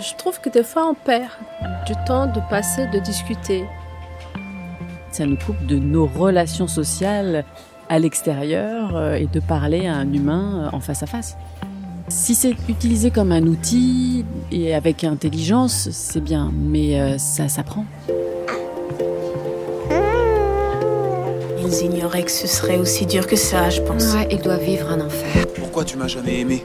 Je trouve que des fois on perd du temps de passer, de discuter. Ça nous coupe de nos relations sociales à l'extérieur euh, et de parler à un humain euh, en face à face. Si c'est utilisé comme un outil et avec intelligence, c'est bien, mais euh, ça s'apprend. Ils ignoraient que ce serait aussi dur que ça, je pense. Ouais, ils doivent vivre un enfer. Pourquoi tu m'as jamais aimé?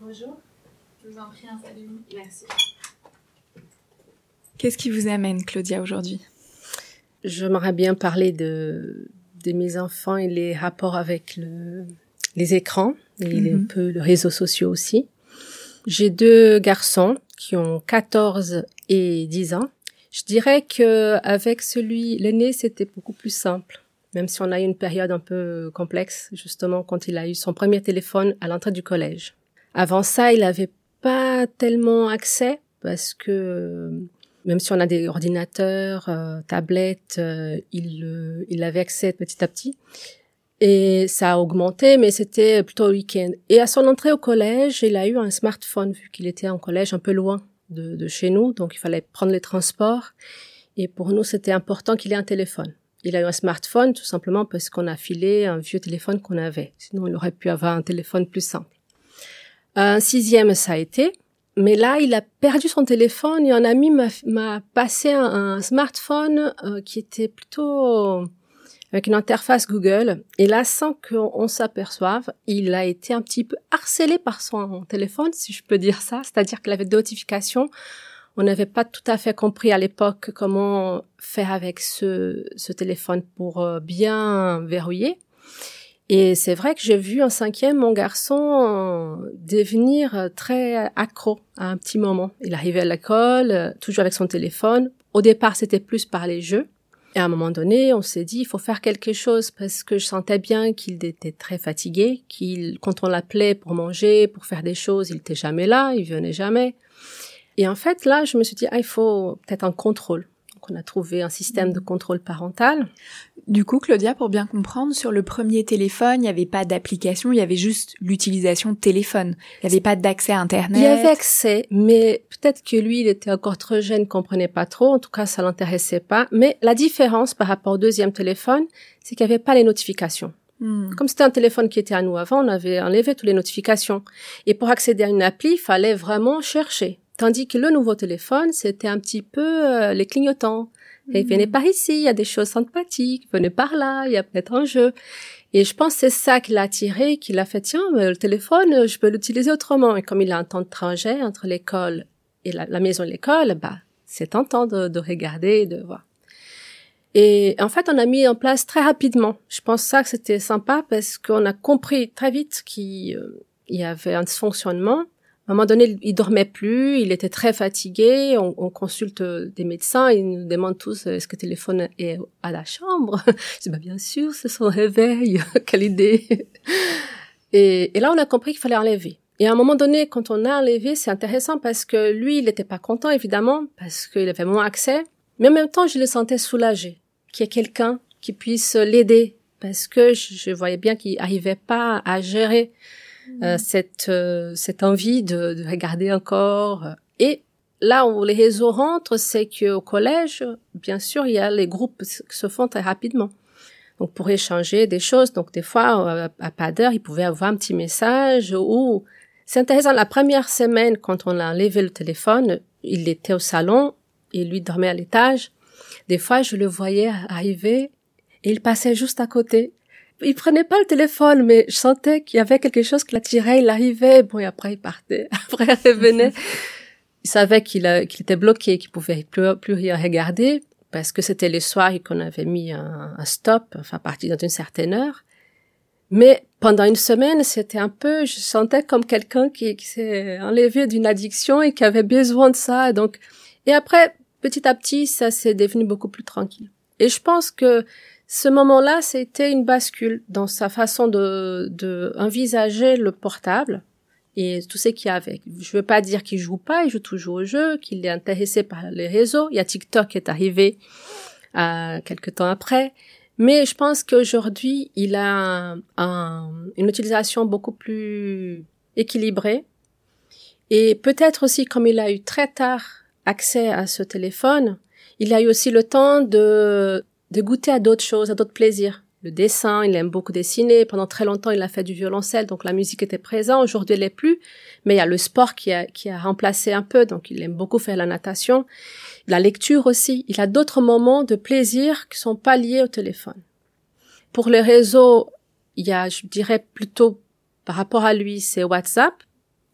Bonjour. Je vous en prie, installez-vous. Merci. Qu'est-ce qui vous amène, Claudia, aujourd'hui? J'aimerais bien parler de, de mes enfants et les rapports avec le, les écrans et un Mhm. peu les réseaux sociaux aussi. J'ai deux garçons qui ont 14 et 10 ans. Je dirais que avec celui, l'aîné, c'était beaucoup plus simple. Même si on a eu une période un peu complexe, justement, quand il a eu son premier téléphone à l'entrée du collège. Avant ça, il avait pas tellement accès parce que euh, même si on a des ordinateurs, euh, tablettes, euh, il, euh, il avait accès petit à petit. Et ça a augmenté, mais c'était plutôt au week-end. Et à son entrée au collège, il a eu un smartphone, vu qu'il était en collège un peu loin de chez nous, donc il fallait prendre les transports. Et pour nous, c'était important qu'il ait un téléphone. Il a eu un smartphone tout simplement parce qu'on a filé un vieux téléphone qu'on avait. Sinon, il aurait pu avoir un téléphone plus simple. Un sixième, ça a été. Mais là, il a perdu son téléphone et un ami m'a- passé un, un smartphone euh, qui était plutôt avec une interface Google. Et là, sans qu'on on s'aperçoive, il a été un petit peu harcelé par son téléphone, si je peux dire ça. C'est-à-dire qu'il avait des notifications. On n'avait pas tout à fait compris à l'époque comment faire avec ce, ce téléphone pour euh, bien verrouiller. Et c'est vrai que j'ai vu en cinquième mon garçon devenir euh, très accro à un petit moment. Il arrivait à l'école, euh, toujours avec son téléphone. Au départ, c'était plus par les jeux. Et à un moment donné, on s'est dit, il faut faire quelque chose parce que je sentais bien qu'il était très fatigué, qu'il, quand on l'appelait pour manger, pour faire des choses, il était jamais là, il venait jamais. Et en fait, là, je me suis dit, ah, il faut peut-être un contrôle. Donc, on a trouvé un système de contrôle parental. Du coup, Claudia, pour bien comprendre, sur le premier téléphone, il n'y avait pas d'application, il y avait juste l'utilisation de téléphone. Il n'y avait pas d'accès à Internet. Il y avait accès, mais peut-être que lui, il était encore trop jeune, comprenait pas trop. En tout cas, ça l'intéressait pas. Mais la différence par rapport au deuxième téléphone, c'est qu'il n'y avait pas les notifications. Hmm. Comme c'était un téléphone qui était à nous avant, on avait enlevé toutes les notifications. Et pour accéder à une appli, il fallait vraiment chercher. Tandis que le nouveau téléphone, c'était un petit peu euh, les clignotants. Et venez par ici, il y a des choses sympathiques, venez par là, il y a peut-être un jeu. Et je pense que c'est ça qui l'a attiré, qui l'a fait, tiens, mais le téléphone, euh, je peux l'utiliser autrement. Et comme il a un temps de trajet entre l'école et la, la maison et l'école, bah, c'est tentant de, de regarder et de voir. Et en fait, on a mis en place très rapidement. Je pense ça que c'était sympa parce qu'on a compris très vite qu'il euh, y avait un dysfonctionnement. À un moment donné, il dormait plus, il était très fatigué. On, on consulte euh, des médecins, ils nous demandent tous euh, est-ce que le téléphone est à la chambre? Je dis bah bien sûr, c'est son réveil. Quelle idée. Et, et là, on a compris qu'il fallait enlever. Et à un moment donné, quand on a enlevé, c'est intéressant parce que lui, il n'était pas content évidemment parce qu'il avait moins accès, mais en même temps, je le sentais soulagé qu'il y ait quelqu'un qui puisse l'aider parce que je, voyais bien qu'il arrivait pas à gérer euh, cette euh, cette envie de, de, regarder encore. Et là où les réseaux rentrent, c'est qu'au collège, bien sûr, il y a les groupes qui se font très rapidement. Donc pour échanger des choses, donc des fois euh, à pas d'heure, il pouvait avoir un petit message ou c'est intéressant. La première semaine, quand on a enlevé le téléphone, il était au salon et lui dormait à l'étage. Des fois, je le voyais arriver et il passait juste à côté. Il prenait pas le téléphone, mais je sentais qu'il y avait quelque chose qui l'attirait. Il arrivait, bon, et après il partait. Après il revenait. il savait qu'il était bloqué, qu'il pouvait plus, plus rien regarder parce que c'était les soirs qu'on avait mis un, un, stop, enfin, à partir d'une certaine heure. Mais pendant une semaine, c'était un peu, je sentais comme quelqu'un qui, qui s'est enlevé d'une addiction et qui avait besoin de ça. Donc, et après, petit à petit, ça s'est devenu beaucoup plus tranquille. Et je pense que ce moment-là, c'était une bascule dans sa façon de, de envisager le portable et tout ce qu'il y a avec. Je veux pas dire qu'il joue pas, il joue toujours au jeu, qu'il est intéressé par les réseaux. Il y a TikTok qui est arrivé euh, quelques temps après. Mais je pense qu'aujourd'hui, il a une utilisation beaucoup plus équilibrée. Et peut-être aussi, comme il a eu très tard accès à ce téléphone, il a eu aussi le temps de, de goûter à d'autres choses, à d'autres plaisirs. Le dessin, il aime beaucoup dessiner. Pendant très longtemps, il a fait du violoncelle, donc la musique était présente. Aujourd'hui, elle n'est plus. Mais il y a le sport qui a, qui a remplacé un peu, donc il aime beaucoup faire la natation la lecture aussi. Il a d'autres moments de plaisir qui sont pas liés au téléphone. Pour les réseaux, il y a, je dirais plutôt par rapport à lui, c'est WhatsApp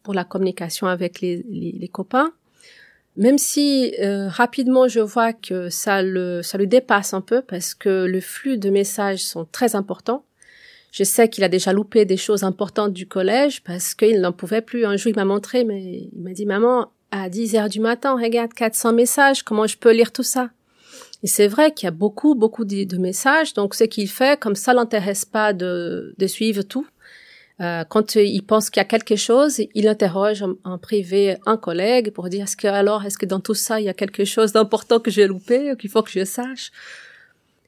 pour la communication avec les, les, copains. Même si euh, rapidement je vois que ça le ça le dépasse un peu parce que le flux de messages sont très importants. Je sais qu'il a déjà loupé des choses importantes du collège parce qu'il n'en pouvait plus. Un jour, il m'a montré, mais il m'a dit, maman, à 10 heures du matin, regarde 400 messages, comment je peux lire tout ça? Et c'est vrai qu'il y a beaucoup, beaucoup de, messages, donc ce qu'il fait, comme ça l'intéresse pas de, de suivre tout. Euh, quand il pense qu'il y a quelque chose, il interroge en, privé un collègue pour dire est-ce que alors est-ce que dans tout ça il y a quelque chose d'important que j'ai loupé ou qu'il faut que je sache?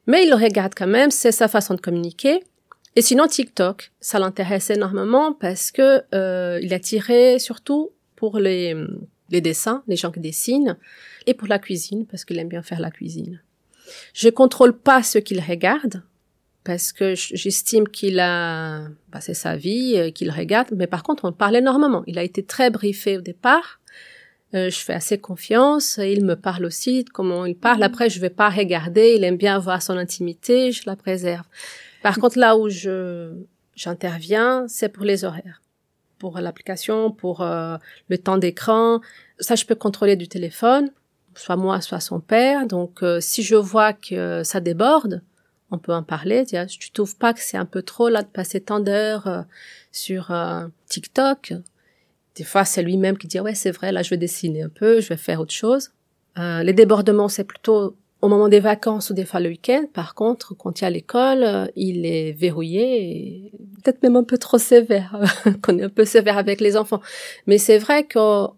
Mais il le regarde quand même, c'est sa façon de communiquer. Et sinon TikTok, ça l'intéresse énormément parce que euh, il a tiré surtout pour les les dessins, les gens qui dessinent, et pour la cuisine, parce qu'il aime bien faire la cuisine. Je contrôle pas ce qu'il regarde, parce que j'estime qu'il a passé sa vie, euh, qu'il regarde, mais par contre, on parle énormément. Il a été très briefé au départ. Euh, je fais assez confiance. Il me parle aussi de comment il parle. Après, je vais pas regarder. Il aime bien avoir son intimité. Je la préserve. Par contre, là où je j'interviens, c'est pour les horaires pour l'application, pour euh, le temps d'écran. Ça, je peux contrôler du téléphone, soit moi, soit son père. Donc, euh, si je vois que ça déborde, on peut en parler. Tu trouves pas que c'est un peu trop là de passer tant d'heures euh, sur TikTok? Des fois, c'est lui-même qui dit ouais, c'est vrai, là, je vais dessiner un peu, je vais faire autre chose. les débordements, c'est plutôt au moment des vacances ou des fois le week-end, par contre, quand il y a l'école, euh, il est verrouillé, peut-être même un peu trop sévère, qu'on est un peu sévère avec les enfants. Mais c'est vrai qu'on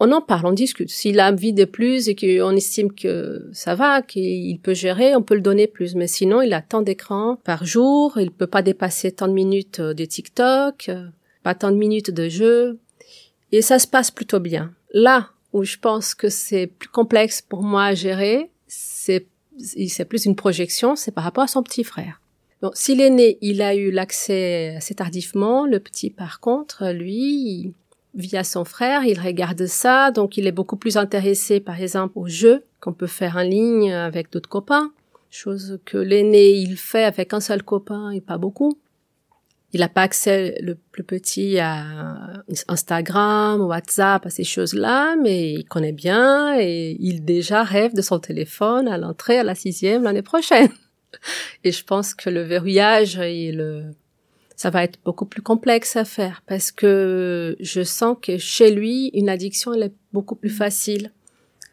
en parle, on discute. S'il a envie de plus et qu'on estime que ça va, qu'il peut gérer, on peut le donner plus. Mais sinon, il a tant d'écrans par jour, il peut pas dépasser tant de minutes de TikTok, pas tant de minutes de jeu. Et ça se passe plutôt bien. Là où je pense que c'est plus complexe pour moi à gérer, c'est c'est plus une projection, c'est par rapport à son petit frère. Donc, si l'aîné, il a eu l'accès assez tardivement, le petit, par contre, lui, via son frère, il regarde ça, donc il est beaucoup plus intéressé, par exemple, aux jeux qu'on peut faire en ligne avec d'autres copains, chose que l'aîné, il fait avec un seul copain et pas beaucoup. Il n'a pas accès le plus petit à Instagram, WhatsApp, à ces choses-là, mais il connaît bien et il déjà rêve de son téléphone à l'entrée à la sixième l'année prochaine. Et je pense que le verrouillage et le, ça va être beaucoup plus complexe à faire parce que je sens que chez lui, une addiction, elle est beaucoup plus facile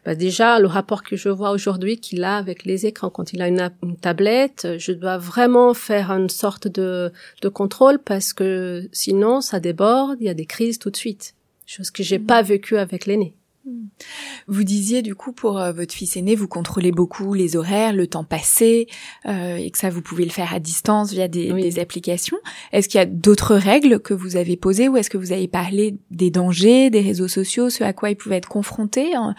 bah déjà, le rapport que je vois aujourd'hui qu'il a avec les écrans, quand il a une, tablette, je dois vraiment faire une sorte de, de contrôle parce que sinon, ça déborde, il y a des crises tout de suite. Chose que j'ai pas vécu avec l'aîné. Vous disiez du coup pour euh, votre fils aîné, vous contrôlez beaucoup les horaires, le temps passé, euh, et que ça vous pouvez le faire à distance via des, des applications. Est-ce qu'il y a d'autres règles que vous avez posées ou est-ce que vous avez parlé des dangers des réseaux sociaux, ce à quoi ils pouvaient être confrontés en,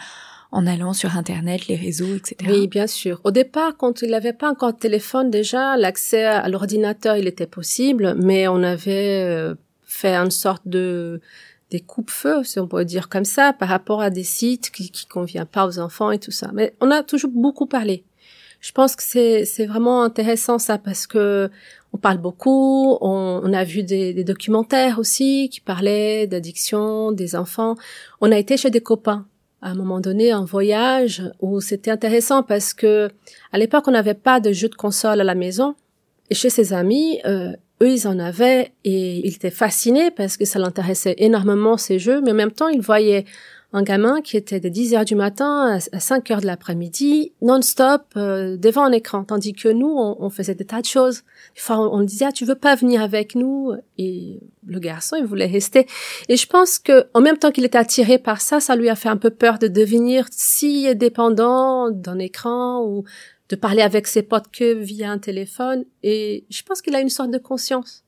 en allant sur Internet, les réseaux, etc. Oui, bien sûr. Au départ, quand il n'avait pas encore de téléphone, déjà, l'accès à l'ordinateur, il était possible, mais on avait euh, fait une sorte de des coupe-feux, si on pourrait dire comme ça, par rapport à des sites qui, qui conviennent pas aux enfants et tout ça. Mais on a toujours beaucoup parlé. Je pense que c'est, c'est vraiment intéressant ça parce que on parle beaucoup, on, on a vu des, des, documentaires aussi qui parlaient d'addiction des enfants. On a été chez des copains à un moment donné en voyage où c'était intéressant parce que à l'époque on n'avait pas de jeux de console à la maison et chez ses amis euh, eux, ils en avaient et ils étaient fascinés parce que ça l'intéressait énormément ces jeux, mais en même temps, ils voyaient un gamin qui était de 10 heures du matin à 5 heures de l'après-midi, non-stop, euh, devant un écran, tandis que nous, on, faisait des tas de choses. Enfin, on, on disait, ah, tu veux pas venir avec nous? Et le garçon, il voulait rester. Et je pense que, en même temps qu'il était attiré par ça, ça lui a fait un peu peur de devenir si dépendant d'un écran ou de parler avec ses potes que via un téléphone. Et je pense qu'il a une sorte de conscience.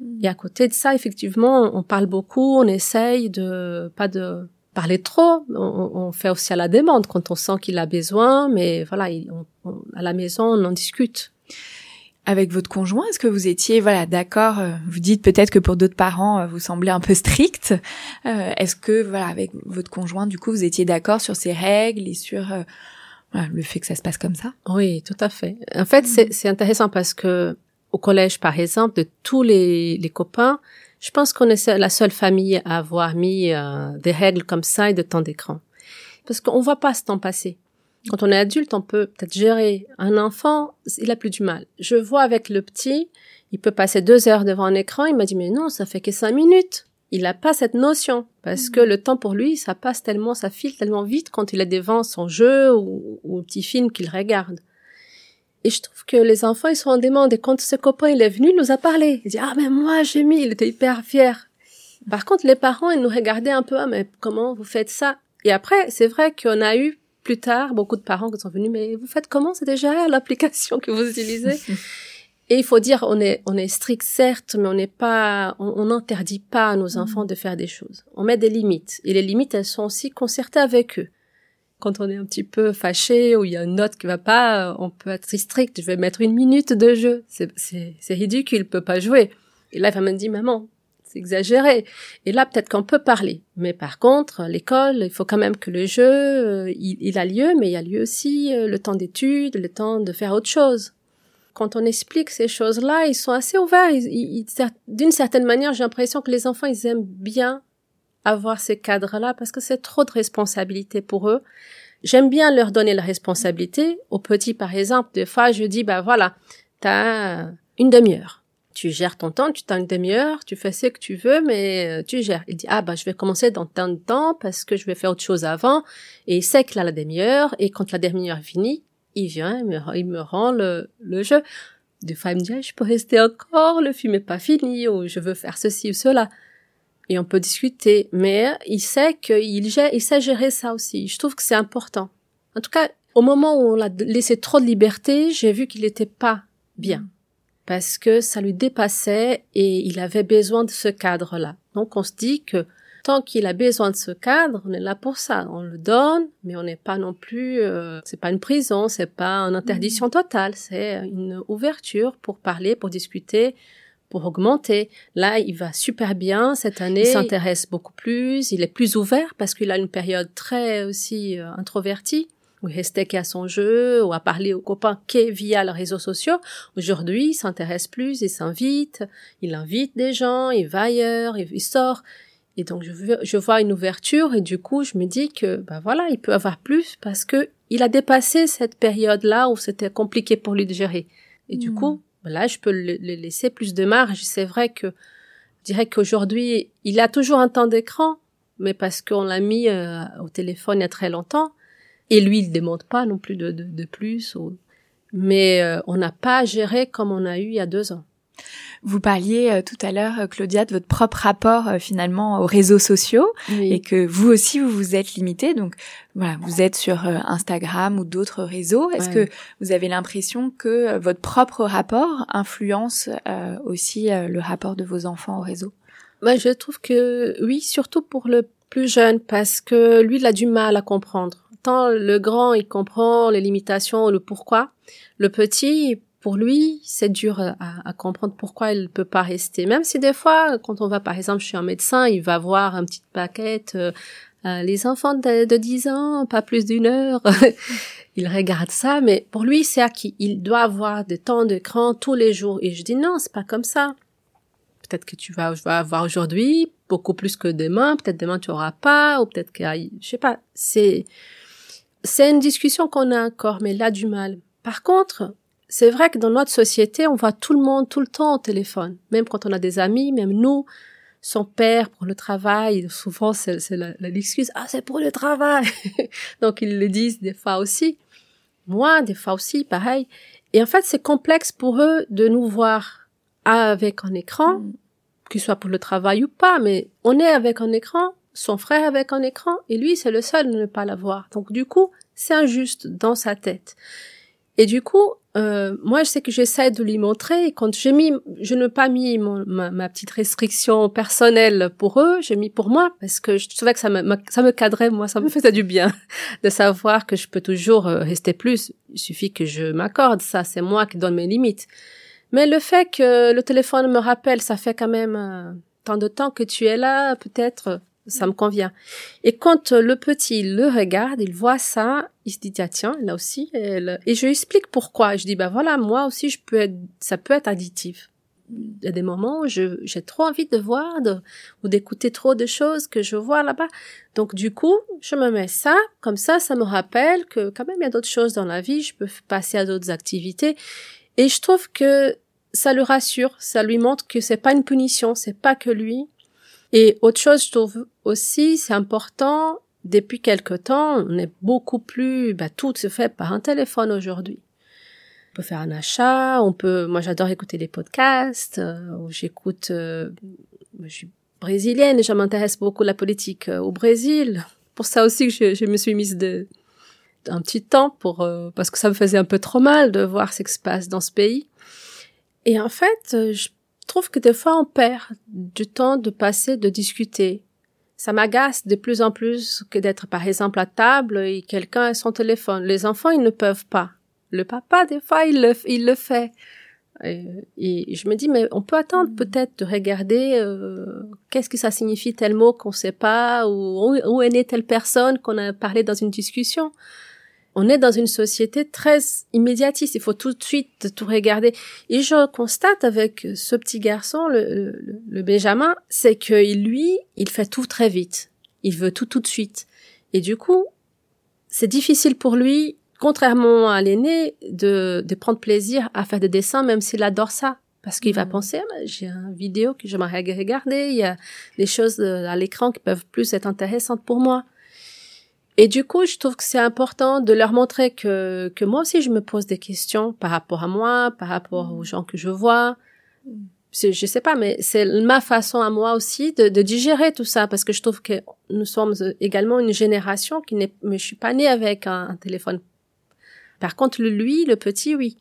Hmm. Et à côté de ça, effectivement, on parle beaucoup, on essaye de pas de parler trop. On, on fait aussi à la demande quand on sent qu'il a besoin, mais voilà, à la maison, on en discute. Avec votre conjoint, est-ce que vous étiez voilà d'accord euh, Vous dites peut-être que pour d'autres parents, euh, vous semblez un peu strict. Euh, est-ce que voilà avec votre conjoint, du coup, vous étiez d'accord sur ces règles et sur le fait que ça se passe comme ça. Oui, tout à fait. En fait, c'est intéressant parce que au collège, par exemple, de tous les, les copains, je pense qu'on est la seule famille à avoir mis euh, des règles comme ça et de temps d'écran. Parce qu'on voit pas ce temps passer. Quand on est adulte, on peut peut-être gérer. Un enfant, il a plus du mal. Je vois avec le petit, il peut passer deux heures devant un écran, il m'a dit, mais non, ça fait que cinq minutes il n'a pas cette notion parce que le temps pour lui, ça passe tellement, ça file tellement vite quand il est devant son jeu ou, ou un petit film qu'il regarde. Et je trouve que les enfants, ils sont en demande. Et quand ce copain, il est venu, il nous a parlé. Il dit, ah, mais moi, j'ai mis, il était hyper fier. Par contre, les parents, ils nous regardaient un peu, ah, mais comment vous faites ça? Et après, c'est vrai qu'on a eu plus tard beaucoup de parents qui sont venus, mais vous faites comment? C'est déjà l'application que vous utilisez? Et il faut dire, on est, on est strict certes, mais on n'est pas, on n'interdit pas à nos mm. enfants de faire des choses. On met des limites. Et les limites, elles sont aussi concertées avec eux. Quand on est un petit peu fâché ou il y a une note qui va pas, on peut être strict. Je vais mettre une minute de jeu. C'est, c'est, c'est ridicule, il peut pas jouer. Et là, il va me dire, maman, c'est exagéré. Et là, peut-être qu'on peut parler. Mais par contre, l'école, il faut quand même que le jeu, euh, il, il, a lieu, mais il y a lieu aussi euh, le temps d'études, le temps de faire autre chose quand on explique ces choses-là, ils sont assez ouverts. D'une certaine manière, j'ai l'impression que les enfants, ils aiment bien avoir ces cadres-là parce que c'est trop de responsabilité pour eux. J'aime bien leur donner la responsabilité. Aux petits, par exemple, des fois, je dis, bah voilà, t'as une demi-heure. Tu gères ton temps, tu t'as une demi-heure, tu fais ce que tu veux, mais euh, tu gères. Il dit, ah bah je vais commencer dans tant de temps parce que je vais faire autre chose avant. Et il sait qu'il a la demi-heure, et quand la demi-heure est finie, il vient, il me, il me rend le, le jeu. Des fois, il me dit, ah, je peux rester encore, le film est pas fini, ou je veux faire ceci ou cela. Et on peut discuter, mais il sait qu'il il sait gérer ça aussi. Je trouve que c'est important. En tout cas, au moment où on l'a laissé trop de liberté, j'ai vu qu'il n'était pas bien. Parce que ça lui dépassait et il avait besoin de ce cadre-là. Donc on se dit que tant qu'il a besoin de ce cadre, on est là pour ça. On le donne, mais on n'est pas non plus. Euh, c'est pas une prison, c'est pas une interdiction totale, c'est une ouverture pour parler, pour discuter, pour augmenter. Là, il va super bien cette année. Il s'intéresse beaucoup plus. Il est plus ouvert parce qu'il a une période très aussi euh, introvertie où il restait qu'à son jeu, ou à parler aux copains qu'est via les réseaux sociaux. Aujourd'hui, il s'intéresse plus, il s'invite, il invite des gens, il va ailleurs, il sort. Et donc je, je vois une ouverture et du coup je me dis que ben voilà il peut avoir plus parce que il a dépassé cette période là où c'était compliqué pour lui de gérer. Et du hmm. coup là je peux le, laisser plus de marge. C'est vrai que je dirais qu'aujourd'hui il a toujours un temps d'écran, mais parce qu'on l'a mis euh, au téléphone il y a très longtemps. Et lui il demande pas non plus de, de, de plus. Mais euh, on n'a pas géré comme on a eu il y a deux ans. Vous parliez euh, tout à l'heure, euh, Claudia, de votre propre rapport euh, finalement aux réseaux sociaux et que vous aussi vous vous êtes limité. Donc voilà, vous êtes sur Instagram ou d'autres réseaux. Est-ce que vous avez l'impression que votre propre rapport influence aussi le rapport de vos enfants au réseau? Ben, je trouve que oui, surtout pour le plus jeune, parce que lui, il a du mal à comprendre. Tant le grand, il comprend les limitations, le pourquoi. Le petit, pour lui, c'est dur à, comprendre pourquoi il peut pas rester. Même si des fois, quand on va par exemple chez un médecin, il va voir un petit paquet, euh, euh, les enfants de, de 10 ans, pas plus d'une heure. il regarde ça, mais pour lui, c'est acquis. Il doit avoir des temps d'écran tous les jours. Et je dis non, c'est pas comme ça. Peut-être que tu vas, vas avoir aujourd'hui beaucoup plus que demain. Peut-être demain tu auras pas, ou peut-être que, je sais pas. C'est, c'est une discussion qu'on a encore, mais là du mal. Par contre, c'est vrai que dans notre société, on voit tout le monde tout le temps au téléphone. Même quand on a des amis, même nous, son père pour le travail, souvent c'est l'excuse, ah c'est pour le travail. Donc ils le disent des fois aussi. Moi, des fois aussi, pareil. Et en fait, c'est complexe pour eux de nous voir avec un écran, mm. qu'il soit pour le travail ou pas, mais on est avec un écran, son frère avec un écran, et lui, c'est le seul de ne pas l'avoir. Donc du coup, c'est injuste dans sa tête. Et du coup, euh, moi, je sais que j'essaie de lui montrer. Quand j'ai mis, je n'ai pas mis ma, petite restriction personnelle pour eux, j'ai mis pour moi parce que je trouvais que ça me, ça me cadrait. Moi, ça me faisait du bien de savoir que je peux toujours euh, rester plus. Il suffit que je m'accorde. Ça, c'est moi qui donne mes limites. Mais le fait que le téléphone me rappelle, ça fait quand même euh, tant de temps que tu es là, peut-être ça me convient. Et quand euh, le petit le regarde, il voit ça, il se dit ah, tiens là aussi et je lui explique pourquoi. Je dis bah voilà moi aussi je peux être ça peut être additif. Il y a des moments où j'ai trop envie de voir ou d'écouter trop de choses que je vois là-bas. Donc du coup, je me mets ça, comme ça, ça me rappelle que quand même il y a d'autres choses dans la vie, je peux passer à d'autres activités. Et je trouve que ça le rassure, ça lui montre que c'est pas une punition, c'est pas que lui, et autre chose, je trouve aussi, c'est important, depuis quelque temps, on est beaucoup plus, bah, tout se fait par un téléphone aujourd'hui. On peut faire un achat, on peut, moi j'adore écouter des podcasts, euh, j'écoute, euh, je suis brésilienne et je m'intéresse beaucoup à la politique euh, au Brésil. Pour ça aussi que je, je me suis mise de, un petit temps pour, parce que ça me faisait un peu trop mal de voir ce qui se passe dans ce pays. Et en fait, je trouve que des fois on perd du temps de passer, de discuter. Ça m'agace de plus en plus que d'être par exemple à table et quelqu'un a son téléphone. Les enfants, ils ne peuvent pas. Le papa, des fois, il le, il le fait. Et, je me dis, mais on peut attendre mm. peut-être de regarder euh, qu'est-ce que ça signifie tel mot qu'on ne sait pas, ou où est née telle personne qu'on a parlé dans une discussion on est dans une société très immédiatiste. Il faut tout de suite tout regarder. Et je constate avec ce petit garçon, le, le, Benjamin, c'est que lui, il fait tout très vite. Il veut tout tout de suite. Et du coup, c'est difficile pour lui, contrairement à l'aîné, de, de prendre plaisir à faire des dessins, même s'il adore ça. Parce qu'il va mmh. penser, ah, j'ai une vidéo que j'aimerais regarder, il y a des choses à l'écran qui peuvent plus être intéressantes pour moi. Et du coup, je trouve que c'est important de leur montrer que, que moi aussi, je me pose des questions par rapport à moi, par rapport aux gens que je vois. Je sais pas, mais c'est ma façon à moi aussi de, de digérer tout ça parce que je trouve que nous sommes également une génération qui n'est, mais je suis pas née avec un, un téléphone. Par contre, lui, le petit, oui.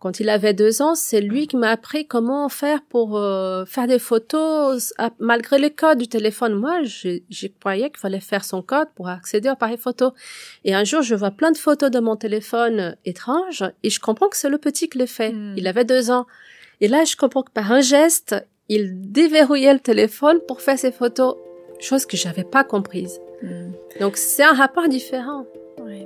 Quand il avait deux ans, c'est lui qui m'a appris comment faire pour euh, faire des photos malgré le code du téléphone. Moi, je, croyais qu'il fallait faire son code pour accéder au appareil photo. Et un jour, je vois plein de photos de mon téléphone étrange et je comprends que c'est le petit qui les fait. Hmm. Il avait deux ans. Et là, je comprends que par un geste, il déverrouillait le téléphone pour faire ses photos, chose que j'avais pas comprise. Hmm. Donc, c'est un rapport différent.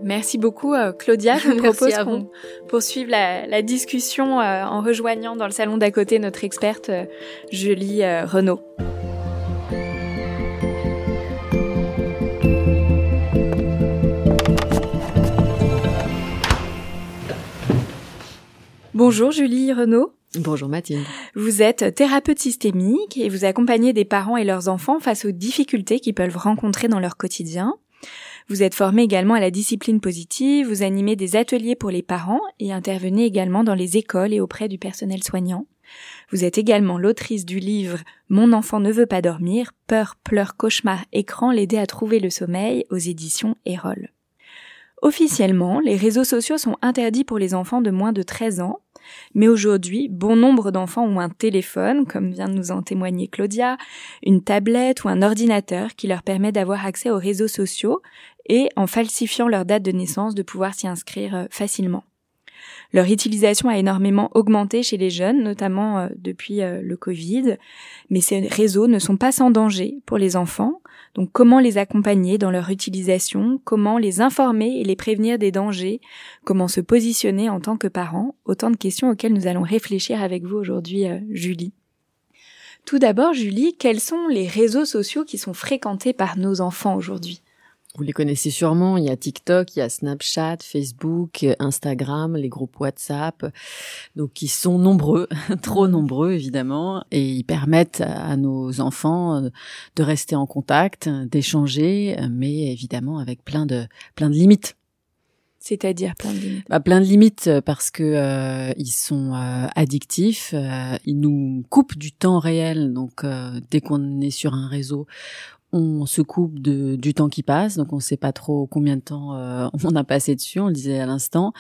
Merci beaucoup euh, Claudia. Je vous propose qu'on poursuive la, la discussion euh, en rejoignant dans le salon d'à côté notre experte euh, Julie Renaud. Bonjour Julie Renaud. Bonjour Mathilde. Vous êtes thérapeute systémique et vous accompagnez des parents et leurs enfants face aux difficultés qu'ils peuvent rencontrer dans leur quotidien. Vous êtes formé également à la discipline positive, vous animez des ateliers pour les parents et intervenez également dans les écoles et auprès du personnel soignant. Vous êtes également l'autrice du livre Mon enfant ne veut pas dormir, peur, pleurs, cauchemar, écran, l'aider à trouver le sommeil aux éditions Erol. Officiellement, les réseaux sociaux sont interdits pour les enfants de moins de 13 ans, mais aujourd'hui, bon nombre d'enfants ont un téléphone, comme vient de nous en témoigner Claudia, une tablette ou un ordinateur qui leur permet d'avoir accès aux réseaux sociaux et, en falsifiant leur date de naissance, de pouvoir s'y inscrire euh, facilement. Leur utilisation a énormément augmenté chez les jeunes, notamment euh, depuis euh, le Covid, mais ces réseaux ne sont pas sans danger pour les enfants, donc comment les accompagner dans leur utilisation, comment les informer et les prévenir des dangers, comment se positionner en tant que parents, autant de questions auxquelles nous allons réfléchir avec vous aujourd'hui, Julie. Tout d'abord, Julie, quels sont les réseaux sociaux qui sont fréquentés par nos enfants aujourd'hui? Vous les connaissez sûrement, il y a TikTok, il y a Snapchat, Facebook, Instagram, les groupes WhatsApp, donc qui sont nombreux, trop nombreux évidemment, et ils permettent à nos enfants de rester en contact, d'échanger, mais évidemment avec plein de plein de limites. C'est-à-dire plein de limites. Bah, plein de limites parce que euh, ils sont euh, addictifs, euh, ils nous coupent du temps réel. Donc dès qu'on est sur un réseau, on se coupe de, du temps qui passe, donc on ne sait pas trop combien de temps euh, on a passé dessus, on le disait à l'instant.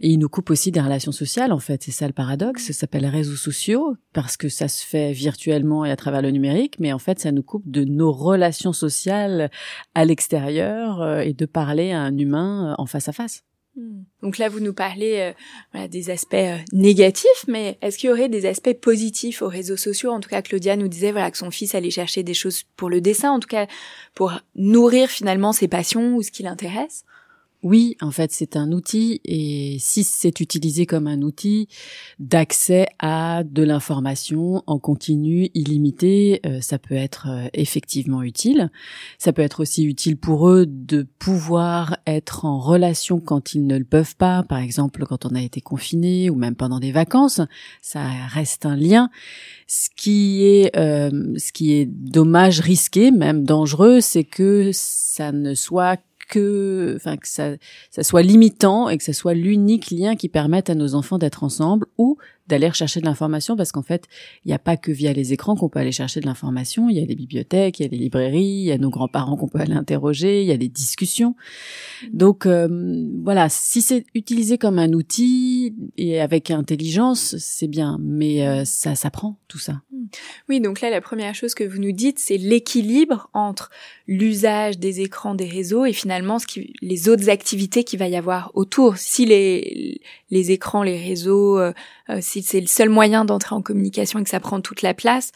Et il nous coupe aussi des relations sociales, en fait, c'est ça le paradoxe, ça s'appelle réseaux sociaux, parce que ça se fait virtuellement et à travers le numérique, mais en fait ça nous coupe de nos relations sociales à l'extérieur euh, et de parler à un humain euh, en face à face. Hmm. Donc là, vous nous parlez euh, des aspects euh, négatifs, mais est-ce qu'il y aurait des aspects positifs aux réseaux sociaux? En tout cas, Claudia nous disait voilà que son fils allait chercher des choses pour le dessin, en tout cas pour nourrir finalement ses passions ou ce qui l'intéresse. Oui, en fait, c'est un outil et si c'est utilisé comme un outil d'accès à de l'information en continu, illimité, euh, ça peut être euh, effectivement utile. Ça peut être aussi utile pour eux de pouvoir être en relation quand ils ne le peuvent pas, par exemple quand on a été confiné ou même pendant des vacances. Ça reste un lien. Ce qui est, euh, ce qui est dommage, risqué, même dangereux, c'est que ça ne soit que, enfin, que ça, ça soit limitant et que ce soit l'unique lien qui permette à nos enfants d'être ensemble ou d'aller chercher de l'information parce qu'en fait, il n'y a pas que via les écrans qu'on peut aller chercher de l'information. Il y a les bibliothèques, il y a les librairies, il y a nos grands-parents qu'on peut aller interroger, il y a les discussions. Donc euh, voilà, si c'est utilisé comme un outil et avec intelligence, c'est bien, mais euh, ça s'apprend tout ça. Oui, donc là, la première chose que vous nous dites, c'est l'équilibre entre l'usage des écrans, des réseaux et finalement les autres activités qu'il va y avoir autour. Si les, les écrans, les réseaux, euh, si c'est le seul moyen d'entrer en communication et que ça prend toute la place,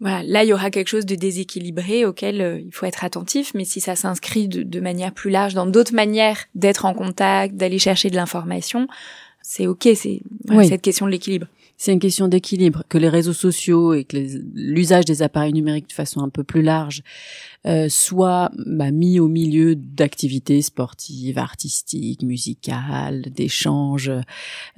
voilà, là il y aura quelque chose de déséquilibré auquel euh, il faut être attentif, mais si ça s'inscrit de, manière plus large dans d'autres manières d'être en contact, d'aller chercher de l'information, c'est ok, c'est cette question de l'équilibre. C'est une question d'équilibre que les réseaux sociaux et que l'usage des appareils numériques de façon un peu plus large euh, soit bah, mis au milieu d'activités sportives, artistiques, musicales, d'échanges.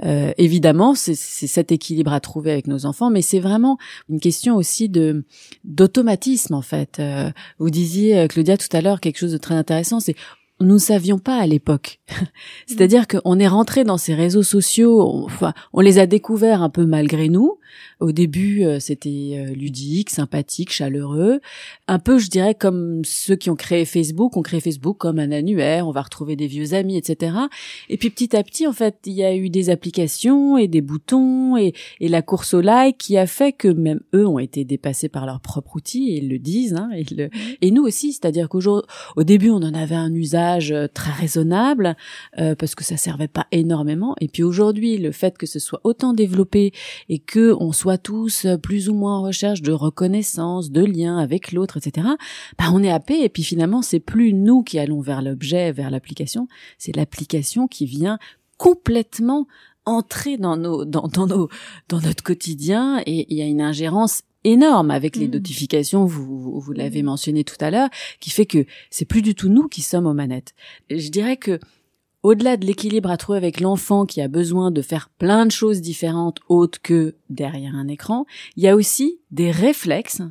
Euh, évidemment, c'est cet équilibre à trouver avec nos enfants, mais c'est vraiment une question aussi de d'automatisme en fait. Euh, vous disiez euh, Claudia tout à l'heure quelque chose de très intéressant, c'est nous ne savions pas à l'époque. C'est-à-dire qu'on est rentré dans ces réseaux sociaux, enfin, on les a découverts un peu malgré nous, au début, euh, c'était euh, ludique, sympathique, chaleureux, un peu, je dirais, comme ceux qui ont créé Facebook, ont créé Facebook comme un annuaire, on va retrouver des vieux amis, etc. Et puis petit à petit, en fait, il y a eu des applications et des boutons et, et la course au like qui a fait que même eux ont été dépassés par leur propre outil et ils le disent, hein, et, le... et nous aussi, c'est-à-dire qu'au au début, on en avait un usage euh, très raisonnable parce que ça servait pas énormément, et puis aujourd'hui, le fait que ce soit autant développé et que on soit tous euh, plus ou moins en recherche de reconnaissance, de lien avec l'autre, etc., bah on est happé et puis finalement c'est plus nous qui allons vers l'objet, vers l'application, c'est l'application qui vient complètement entrer dans nos dans, dans nos dans notre quotidien et il y a une ingérence énorme avec les mmh. notifications, vous, vous l'avez mmh. mentionné tout à l'heure, qui fait que c'est plus du tout nous qui sommes aux manettes. Je dirais que au-delà de l'équilibre à trouver avec l'enfant qui a besoin de faire plein de choses différentes autres que derrière un écran, il y a aussi des réflexes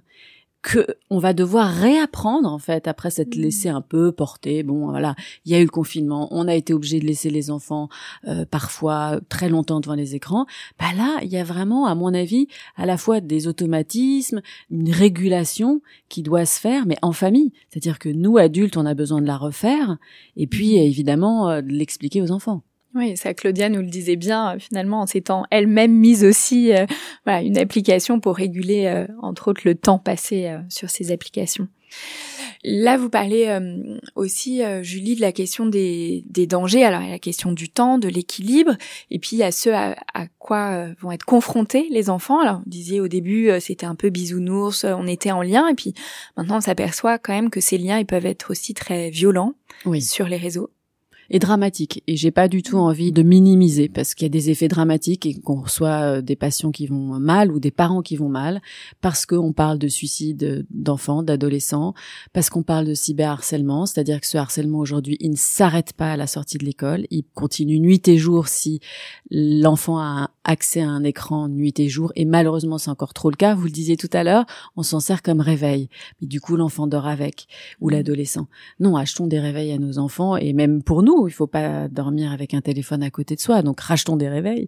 que on va devoir réapprendre en fait après s'être mmh. laissé un peu porter. Bon, voilà, il y a eu le confinement, on a été obligé de laisser les enfants euh, parfois très longtemps devant les écrans. Bah là, il y a vraiment, à mon avis, à la fois des automatismes, une régulation qui doit se faire, mais en famille. C'est-à-dire que nous adultes, on a besoin de la refaire, et puis mmh. évidemment euh, de l'expliquer aux enfants. Oui, ça Claudia nous le disait bien, euh, finalement, en s'étant elle-même mise aussi euh, voilà, une application pour réguler, euh, entre autres, le temps passé sur ces applications. Là, vous parlez aussi, Julie, de la question des, des, dangers. Alors, il y a la question du temps, de l'équilibre, et puis il y a ce à, à quoi vont être confrontés les enfants. Alors, vous disiez au début, c'était un peu bisounours, on était en lien, et puis maintenant, on s'aperçoit quand même que ces liens, ils peuvent être aussi très violents oui. sur les réseaux et dramatique. Et j'ai pas du tout envie de minimiser parce qu'il y a des effets dramatiques et qu'on reçoit euh, des patients qui vont mal ou des parents qui vont mal parce qu'on parle de suicide d'enfants, d'adolescents, parce qu'on parle de cyberharcèlement, c'est-à-dire que ce harcèlement aujourd'hui, il ne s'arrête pas à la sortie de l'école, il continue nuit et jour si l'enfant a accès à un écran nuit et jour et malheureusement c'est encore trop le cas, vous le disiez tout à l'heure, on s'en sert comme réveil. Mais du coup l'enfant dort avec ou l'adolescent. Non, achetons des réveils à nos enfants et même pour nous il faut pas dormir avec un téléphone à côté de soi, donc rachetons des réveils.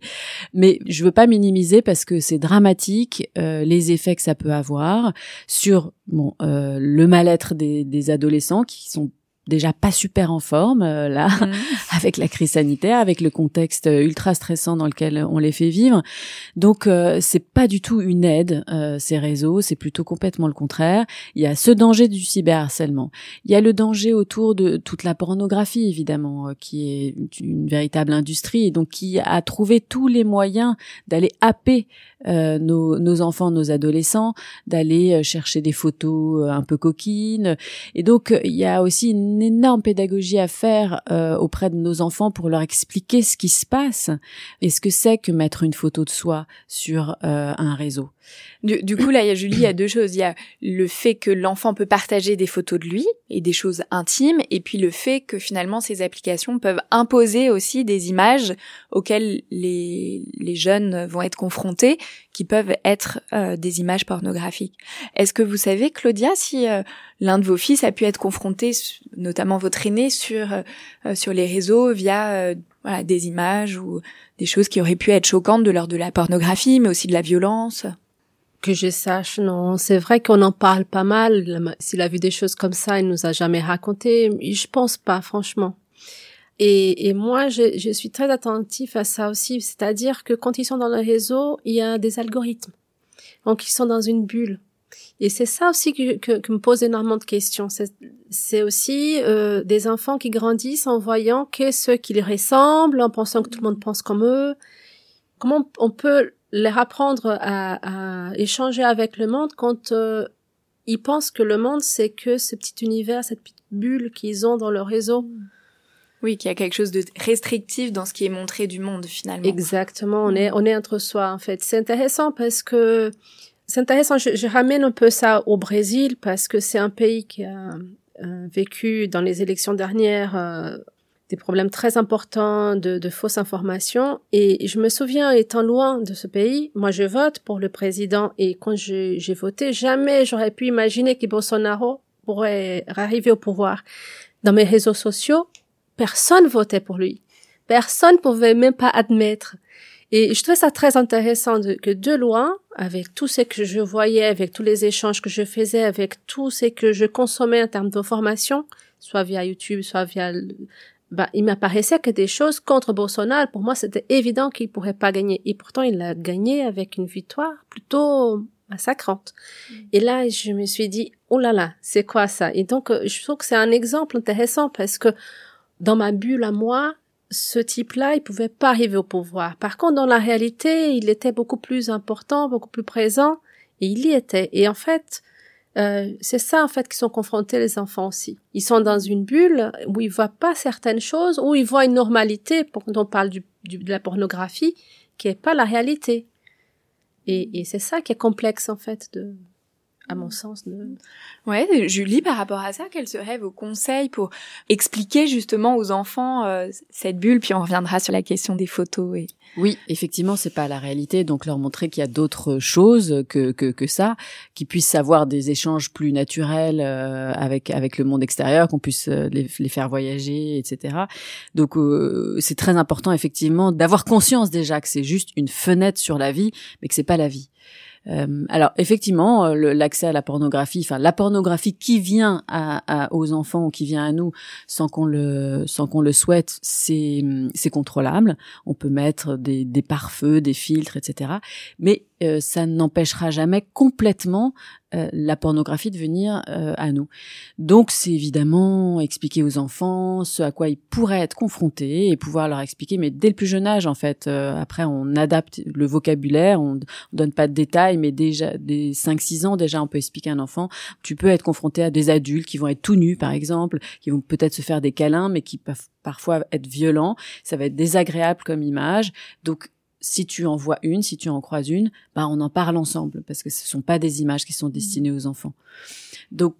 Mais je veux pas minimiser parce que c'est dramatique euh, les effets que ça peut avoir sur bon euh, le mal-être des, des adolescents qui sont déjà pas super en forme euh, là mm. avec la crise sanitaire, avec le contexte ultra stressant dans lequel on les fait vivre. Donc euh, c'est pas du tout une aide euh, ces réseaux, c'est plutôt complètement le contraire. Il y a ce danger du cyberharcèlement. Il y a le danger autour de toute la pornographie évidemment qui est une véritable industrie et donc qui a trouvé tous les moyens d'aller happer euh, nos, nos, enfants, nos adolescents, d'aller euh, chercher des photos euh, un peu coquines. Et donc, il y a aussi une énorme pédagogie à faire auprès de nos enfants pour leur expliquer ce qui se passe et ce que c'est que mettre une photo de soi sur un réseau. Du, coup, là, il y a Julie, il y a deux choses. Il y a le fait que l'enfant peut partager des photos de lui et des choses intimes, et puis le fait que finalement ces applications peuvent imposer aussi des images auxquelles les, les jeunes vont être confrontés, qui peuvent être euh, des images pornographiques. Est-ce que vous savez, Claudia, si euh, l'un de vos fils a pu être confronté, notamment votre aîné, sur euh, sur les réseaux via voilà, des images ou des choses qui auraient pu être choquantes de l'ordre de la pornographie, mais aussi de la violence? Que je sache, non. C'est vrai qu'on en parle pas mal. S'il a vu des choses comme ça, il nous a jamais raconté. Je pense pas, franchement. Et, et moi, je, je, suis très attentif à ça aussi. C'est-à-dire que quand ils sont dans le réseau, il y a des algorithmes. Donc, ils sont dans une bulle. Et c'est ça aussi que, que, me pose énormément de questions. C'est aussi euh, des enfants qui grandissent en voyant que ceux qui les ressemblent, en pensant que tout le monde pense comme eux. Comment on peut leur apprendre à, à, échanger avec le monde quand euh, ils pensent que le monde c'est que ce petit univers, cette petite bulle qu'ils ont dans leur réseau. Oui, qu'il y a quelque chose de restrictif dans ce qui est montré du monde finalement. Exactement, on est on est entre soi en fait. C'est intéressant parce que c'est intéressant. Je, je, ramène un peu ça au Brésil parce que c'est un pays qui a euh, vécu dans les élections dernières euh, des problèmes très importants de, de, fausses informations. Et je me souviens, étant loin de ce pays, moi je vote pour le président et quand j'ai voté, jamais j'aurais pu imaginer que Bolsonaro pourrait arriver au pouvoir. Dans mes réseaux sociaux, personne votait pour lui. Personne pouvait même pas admettre. Et je trouvais ça très intéressant de, que de loin, avec tout ce que je voyais, avec tous les échanges que je faisais, avec tout ce que je consommais en termes d'informations, soit via YouTube, soit via bah, il m'apparaissait que des choses contre Bolsonaro, pour moi, c'était évident qu'il pourrait pas gagner. Et pourtant, il a gagné avec une victoire plutôt massacrante. Mm. Et là, je me suis dit, oh là là, c'est quoi ça? Et donc, euh, je trouve que c'est un exemple intéressant parce que dans ma bulle à moi, ce type-là, il pouvait pas arriver au pouvoir. Par contre, dans la réalité, il était beaucoup plus important, beaucoup plus présent, et il y était. Et en fait, euh, c'est ça en fait qui sont confrontés les enfants aussi. Ils sont dans une bulle où ils voient pas certaines choses, où ils voient une normalité, quand on parle du, de la pornographie, qui est pas la réalité. Et, et c'est ça qui est complexe en fait de à mon sens. De... Ouais, Julie, par rapport à ça, quels seraient vos conseils pour expliquer justement aux enfants euh, cette bulle Puis on reviendra sur la question des photos. Et... Oui, effectivement, c'est pas la réalité. Donc leur montrer qu'il y a d'autres choses que, que, que ça, qu'ils puissent savoir des échanges plus naturels euh, avec avec le monde extérieur, qu'on puisse euh, les, les, faire voyager, etc. Donc c'est très important effectivement d'avoir conscience déjà que c'est juste une fenêtre sur la vie, mais que c'est pas la vie. Euh, alors effectivement, euh, l'accès à la pornographie, enfin la pornographie qui vient aux enfants ou qui vient à nous sans qu'on le sans qu'on le souhaite, c'est c'est contrôlable. On peut mettre des, des pare-feux, des filtres, etc. Mais euh, ça n'empêchera jamais complètement euh, la pornographie de venir euh, à nous. Donc c'est évidemment expliquer aux enfants ce à quoi ils pourraient être confrontés et pouvoir leur expliquer, mais dès le plus jeune âge en fait. après on adapte le vocabulaire, on, donne pas de détails, mais déjà des 5-6 ans déjà on peut expliquer à un enfant. Tu peux être confronté à des adultes qui vont être tout nus par exemple, qui vont peut-être se faire des câlins, mais qui peuvent parfois être violents. Ça va être désagréable comme image. Donc si tu en vois une, si tu en croises une, bah on en parle ensemble parce que ce sont pas des images qui sont destinées aux enfants. Donc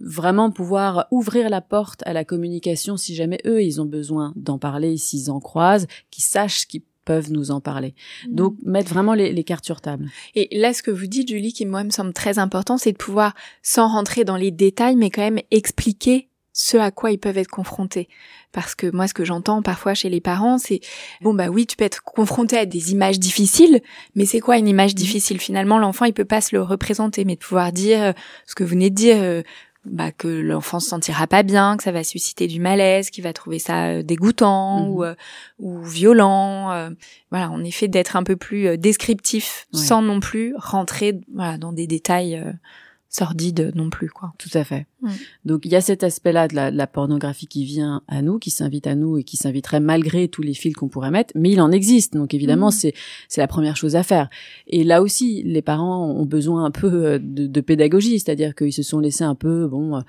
vraiment pouvoir ouvrir la porte à la communication si jamais eux ils ont besoin d'en parler, s'ils en croisent, qu'ils sachent qu'ils peuvent nous en parler. Mmh. Donc mettre vraiment les, les, cartes sur table. Et là, ce que vous dites, Julie, qui moi me semble très important, c'est de pouvoir, sans rentrer dans les détails, mais quand même expliquer ce à quoi ils peuvent être confrontés. Parce que moi, ce que j'entends parfois chez les parents, c'est bon bah oui, tu peux être confronté à des images difficiles, mais c'est quoi une image mmh. difficile? Finalement, l'enfant il peut pas se le représenter, mais de pouvoir dire euh, ce que vous venez de dire. Euh, bah, que l'enfant se sentira pas bien, que ça va susciter du malaise, qu'il va trouver ça euh, dégoûtant mmh. ou, ou violent. voilà, en effet, d'être un peu plus descriptif sans non plus rentrer voilà, dans des détails sordide non plus quoi. Tout à fait. Donc il y a cet aspect-là de la, pornographie qui vient à nous, qui s'invite à nous et qui s'inviterait malgré tous les fils qu'on pourrait mettre, mais il en existe. Donc évidemment mm. c'est c'est la première chose à faire. Et là aussi les parents ont besoin un peu euh, de, de pédagogie, c'est-à-dire qu'ils se sont laissés un peu bon euh,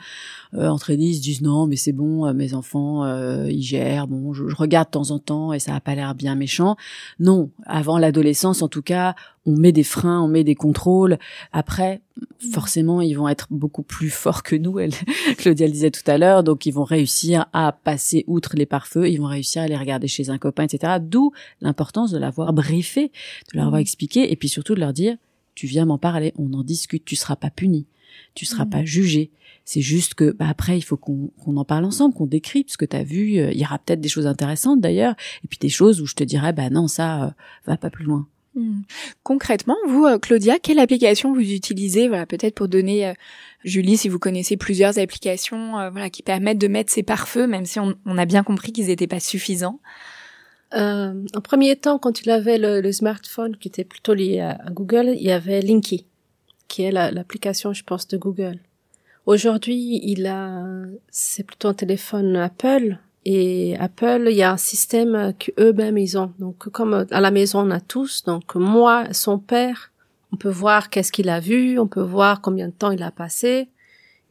euh ils se disent non mais c'est bon euh, mes enfants ils gèrent bon je, je, regarde de temps en temps et ça a pas l'air bien méchant. Non avant l'adolescence en tout cas on met des freins, on met des contrôles. Après, forcément, ils vont être beaucoup plus forts que nous. Elle, Claudia le disait tout à l'heure, donc ils vont réussir à passer outre les pare-feux, ils vont réussir à les regarder chez un copain, etc. D'où l'importance de l'avoir briefé, de leur avoir mmh. expliqué, et puis surtout de leur dire tu viens m'en parler, on en discute, tu seras pas puni, tu seras mmh. pas jugé. C'est juste que bah, après il faut qu'on en parle ensemble, qu'on décrypte ce que tu as vu. Euh, il y aura peut-être des choses intéressantes d'ailleurs, et puis des choses où je te dirais bah non ça euh, va pas plus loin. Hmm. Concrètement, vous, euh, Claudia, quelle application vous utilisez, voilà, peut-être pour donner, euh, Julie, si vous connaissez plusieurs applications, euh, voilà, qui permettent de mettre ces pare-feux, même si on, a bien compris qu'ils n'étaient pas suffisants? en premier temps, quand il avait le, smartphone qui était plutôt lié à, Google, il y avait Linky, qui est l'application, je pense, de Google. Aujourd'hui, il a, c'est plutôt un téléphone Apple, et Apple, il y a un système qu'eux-mêmes ils ont. Donc comme à la maison on a tous, donc moi, son père, on peut voir qu'est-ce qu'il a vu, on peut voir combien de temps il a passé,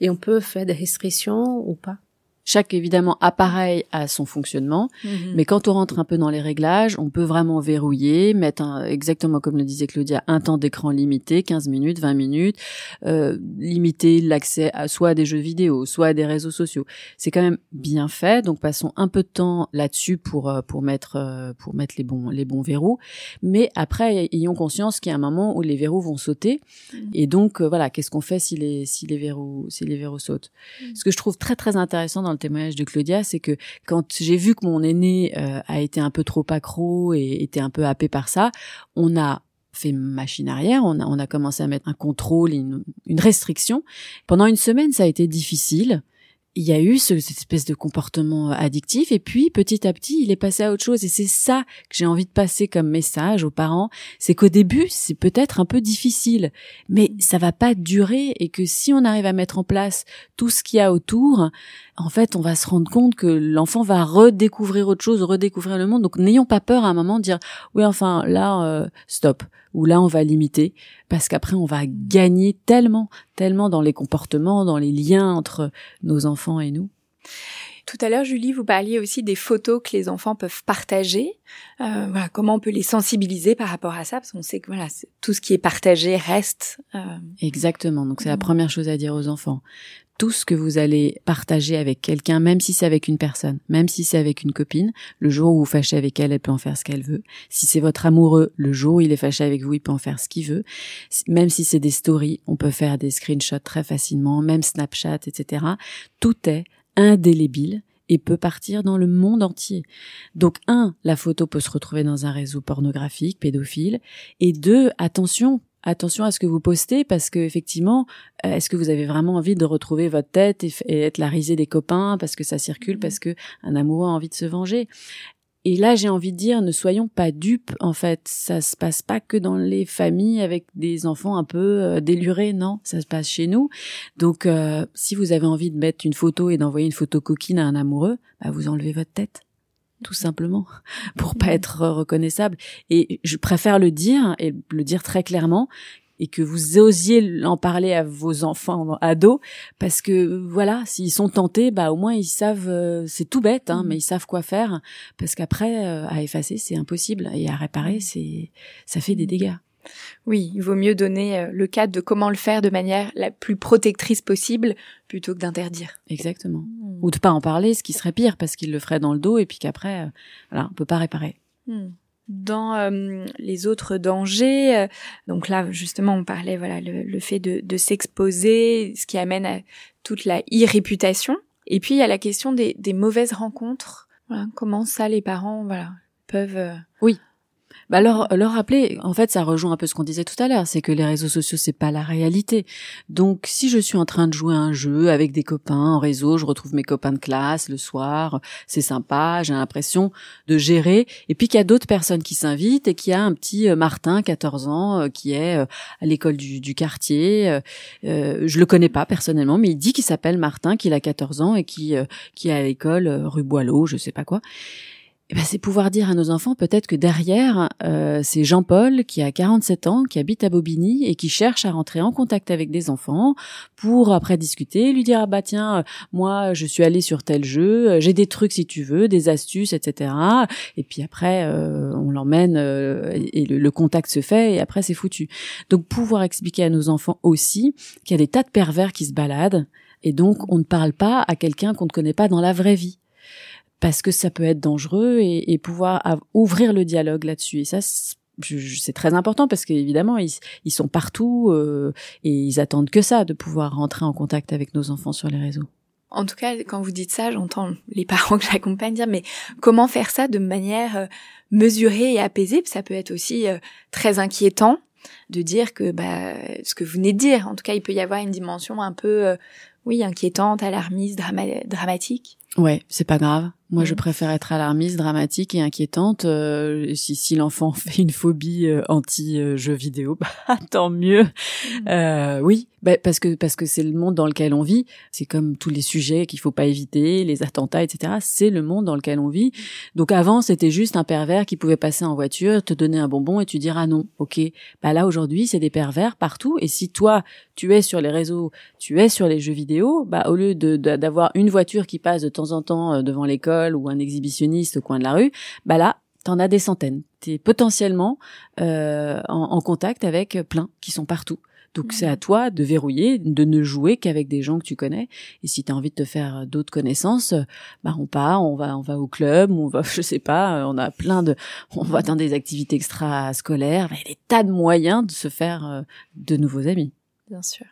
et on peut faire des restrictions ou pas. Chaque évidemment appareil a son fonctionnement, mhm. mais quand on rentre un peu dans les réglages, on peut vraiment verrouiller, mettre un, exactement comme le disait Claudia, un temps d'écran limité, 15 minutes, 20 minutes, euh, limiter l'accès à soit à des jeux vidéo, soit à des réseaux sociaux. C'est quand même bien fait, donc passons un peu de temps là-dessus pour euh, pour mettre euh, pour mettre les bons les bons verrous, mais après ayons conscience qu'il y a un moment où les verrous vont sauter mhm. et donc euh, voilà, qu'est-ce qu'on fait si les si les verrous si les verrous sautent? Mhm. Ce que je trouve très très intéressant dans le témoignage de Claudia, c'est que quand j'ai vu que mon aîné euh, a été un peu trop accro et était un peu happé par ça, on a fait machine arrière, on a, on a commencé à mettre un contrôle, une, restriction. Pendant une semaine, ça a été difficile il y a eu ce, cette espèce de comportement addictif et puis petit à petit il est passé à autre chose et c'est ça que j'ai envie de passer comme message aux parents c'est qu'au début c'est peut-être un peu difficile mais ça va pas durer et que si on arrive à mettre en place tout ce qu'il y a autour en fait, on va se rendre compte que l'enfant va redécouvrir autre chose, redécouvrir le monde. Donc, n'ayons pas peur à un moment de dire, oui, enfin, là, euh, stop, ou là, on va limiter, parce qu'après, on va gagner tellement, tellement dans les comportements, dans les liens entre nos enfants et nous. Tout à l'heure, Julie, vous parliez aussi des photos que les enfants peuvent partager. Euh, voilà, comment on peut les sensibiliser par rapport à ça, parce qu'on sait que voilà, tout ce qui est partagé reste. Euh... Exactement. Donc c'est la mm. première chose à dire aux enfants. Tout ce que vous allez partager avec quelqu'un, même si c'est avec une personne, même si c'est avec une copine, le jour où vous fâchez avec elle, elle peut en faire ce qu'elle veut. Si c'est votre amoureux, le jour où il est fâché avec vous, il peut en faire ce qu'il veut. Même si c'est des stories, on peut faire des screenshots très facilement, même Snapchat, etc. Tout est indélébile et peut partir dans le monde entier. Donc un, la photo peut se retrouver dans un réseau pornographique, pédophile, et deux, attention, attention à ce que vous postez parce que effectivement, euh, est-ce que vous avez vraiment envie de retrouver votre tête et, être la risée des copains parce que ça circule, mmh. parce que un amoureux a envie de se venger? Et là, j'ai envie de dire, ne soyons pas dupes. En fait, ça se passe pas que dans les familles avec des enfants un peu euh, délurés, non, ça se passe chez nous. Donc, euh, si vous avez envie de mettre une photo et d'envoyer une photo coquine à un amoureux, bah, vous enlevez votre tête, tout simplement, pour pas être reconnaissable. Et je préfère le dire et le dire très clairement et que vous osiez en parler à vos enfants ados parce que voilà s'ils sont tentés bah au moins ils savent euh, c'est tout bête hein, mm. mais ils savent quoi faire parce qu'après euh, à effacer c'est impossible et à réparer mm. c'est ça fait des dégâts oui, il vaut mieux donner euh, le cadre de comment le faire de manière la plus protectrice possible plutôt que d'interdire. Exactement. Mm. Ou de pas en parler, ce qui serait pire parce qu'il le ferait dans le dos et puis qu'après, voilà, on peut pas réparer dans euh, les autres dangers. Euh, donc là, justement, on parlait voilà le, fait de, de s'exposer, ce qui amène à toute la irréputation. Et puis il y a la question des, des mauvaises rencontres. Voilà, comment ça, les parents, voilà, peuvent. Euh, oui, bah leur, leur rappeler, en fait, ça rejoint un peu ce qu'on disait tout à l'heure, c'est que les réseaux sociaux, c'est pas la réalité. Donc, si je suis en train de jouer un jeu avec des copains en réseau, je retrouve mes copains de classe le soir, c'est sympa, j'ai l'impression de gérer. Et puis qu'il y a d'autres personnes qui s'invitent et qu'il y a un petit euh, Martin, 14 ans, euh, qui est euh, à l'école du, du, quartier. Euh, je le connais pas personnellement, mais il dit qu'il s'appelle Martin, qu'il a 14 ans et qui, qui est à l'école rue Boileau, je sais pas quoi eh ben, c'est pouvoir dire à nos enfants peut-être que derrière, euh, c'est Jean-Paul qui a 47 ans, qui habite à Bobigny et qui cherche à rentrer en contact avec des enfants pour après discuter, lui dire ah bah tiens, euh, moi je suis allé sur tel jeu, euh, j'ai des trucs si tu veux, des astuces, etc. Et puis après on l'emmène et le, le, contact se fait et après c'est foutu. Donc pouvoir expliquer à nos enfants aussi qu'il y a des tas de pervers qui se baladent et donc on ne parle pas à quelqu'un qu'on ne connaît pas dans la vraie vie parce que ça peut être dangereux et, et pouvoir ouvrir le dialogue là-dessus. Et ça, c'est très important parce qu'évidemment, ils, ils sont partout euh, et ils attendent que ça, de pouvoir rentrer en contact avec nos enfants sur les réseaux. En tout cas, quand vous dites ça, j'entends les parents que j'accompagne dire, mais comment faire ça de manière euh, mesurée et apaisée? Ça peut être aussi euh, très inquiétant de dire que bah, ce que vous venez de dire, en tout cas, il peut y avoir une dimension un peu, oui, inquiétante, alarmiste, dramatique. Ouais, c'est pas grave. Moi, je préfère être alarmiste, dramatique et inquiétante. Euh, si, si l'enfant fait une phobie euh, anti-jeu vidéo, bah, tant mieux. Mm. Euh, oui, bah, parce que parce que c'est le monde dans lequel on vit. C'est comme tous les sujets qu'il faut pas éviter, les attentats, etc. C'est le monde dans lequel on vit. Donc avant, c'était juste un pervers qui pouvait passer en voiture, te donner un bonbon et tu diras non. Ok. Bah là aujourd'hui, c'est des pervers partout. Et si toi, tu es sur les réseaux, tu es sur les jeux vidéo, bah au lieu de d'avoir une voiture qui passe de temps en temps devant l'école ou un exhibitionniste au coin de la rue, bah là, t'en as des centaines. T'es potentiellement euh, en, contact avec plein qui sont partout. Donc c'est à toi de verrouiller, de ne jouer qu'avec des gens que tu connais. Et si tu as envie de te faire d'autres connaissances, bah on part, on va, on va au club, on va, je sais pas, on a plein de, on va dans des activités extra-scolaires. Il y a des tas de moyens de se faire euh, de nouveaux amis. Bien sûr.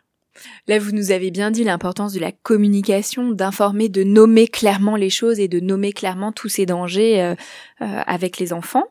Là, vous nous avez bien dit l'importance de la communication, d'informer, de nommer clairement les choses et de nommer clairement tous ces dangers euh, euh, avec les enfants.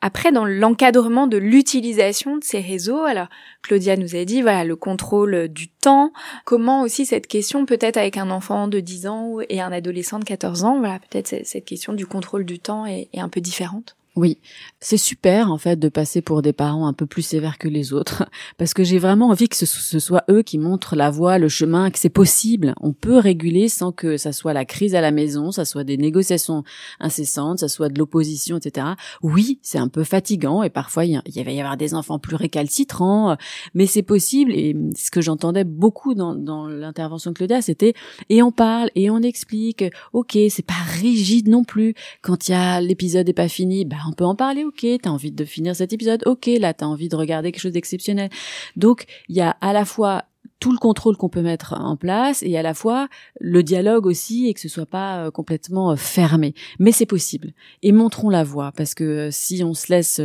Après, dans l'encadrement de l'utilisation de ces réseaux, alors Claudia nous a dit, voilà, le contrôle du temps. Comment aussi cette question, peut-être avec un enfant de 10 ans et un adolescent de 14 ans, voilà, peut-être cette question du contrôle du temps est, est un peu différente? Oui, c'est super en fait de passer pour des parents un peu plus sévères que les autres, parce que j'ai vraiment envie que ce, soit eux qui montrent la voie, le chemin, que c'est possible. On peut réguler sans que ça soit la crise à la maison, ça soit des négociations incessantes, ça soit de l'opposition, etc. Oui, c'est un peu fatigant et parfois il y, va y avoir des enfants plus récalcitrants, mais c'est possible. Et ce que j'entendais beaucoup dans, l'intervention de Claudia, c'était et on parle et on explique. Ok, c'est pas rigide non plus. Quand il y a l'épisode est pas fini, bah on peut en parler, ok, t'as envie de finir cet épisode, ok, là t'as envie de regarder quelque chose d'exceptionnel. Donc il y a à la fois tout le contrôle qu'on peut mettre en place et à la fois le dialogue aussi et que ce soit pas euh, complètement euh, fermé. Mais c'est possible. Et montrons la voie parce que euh, si on se laisse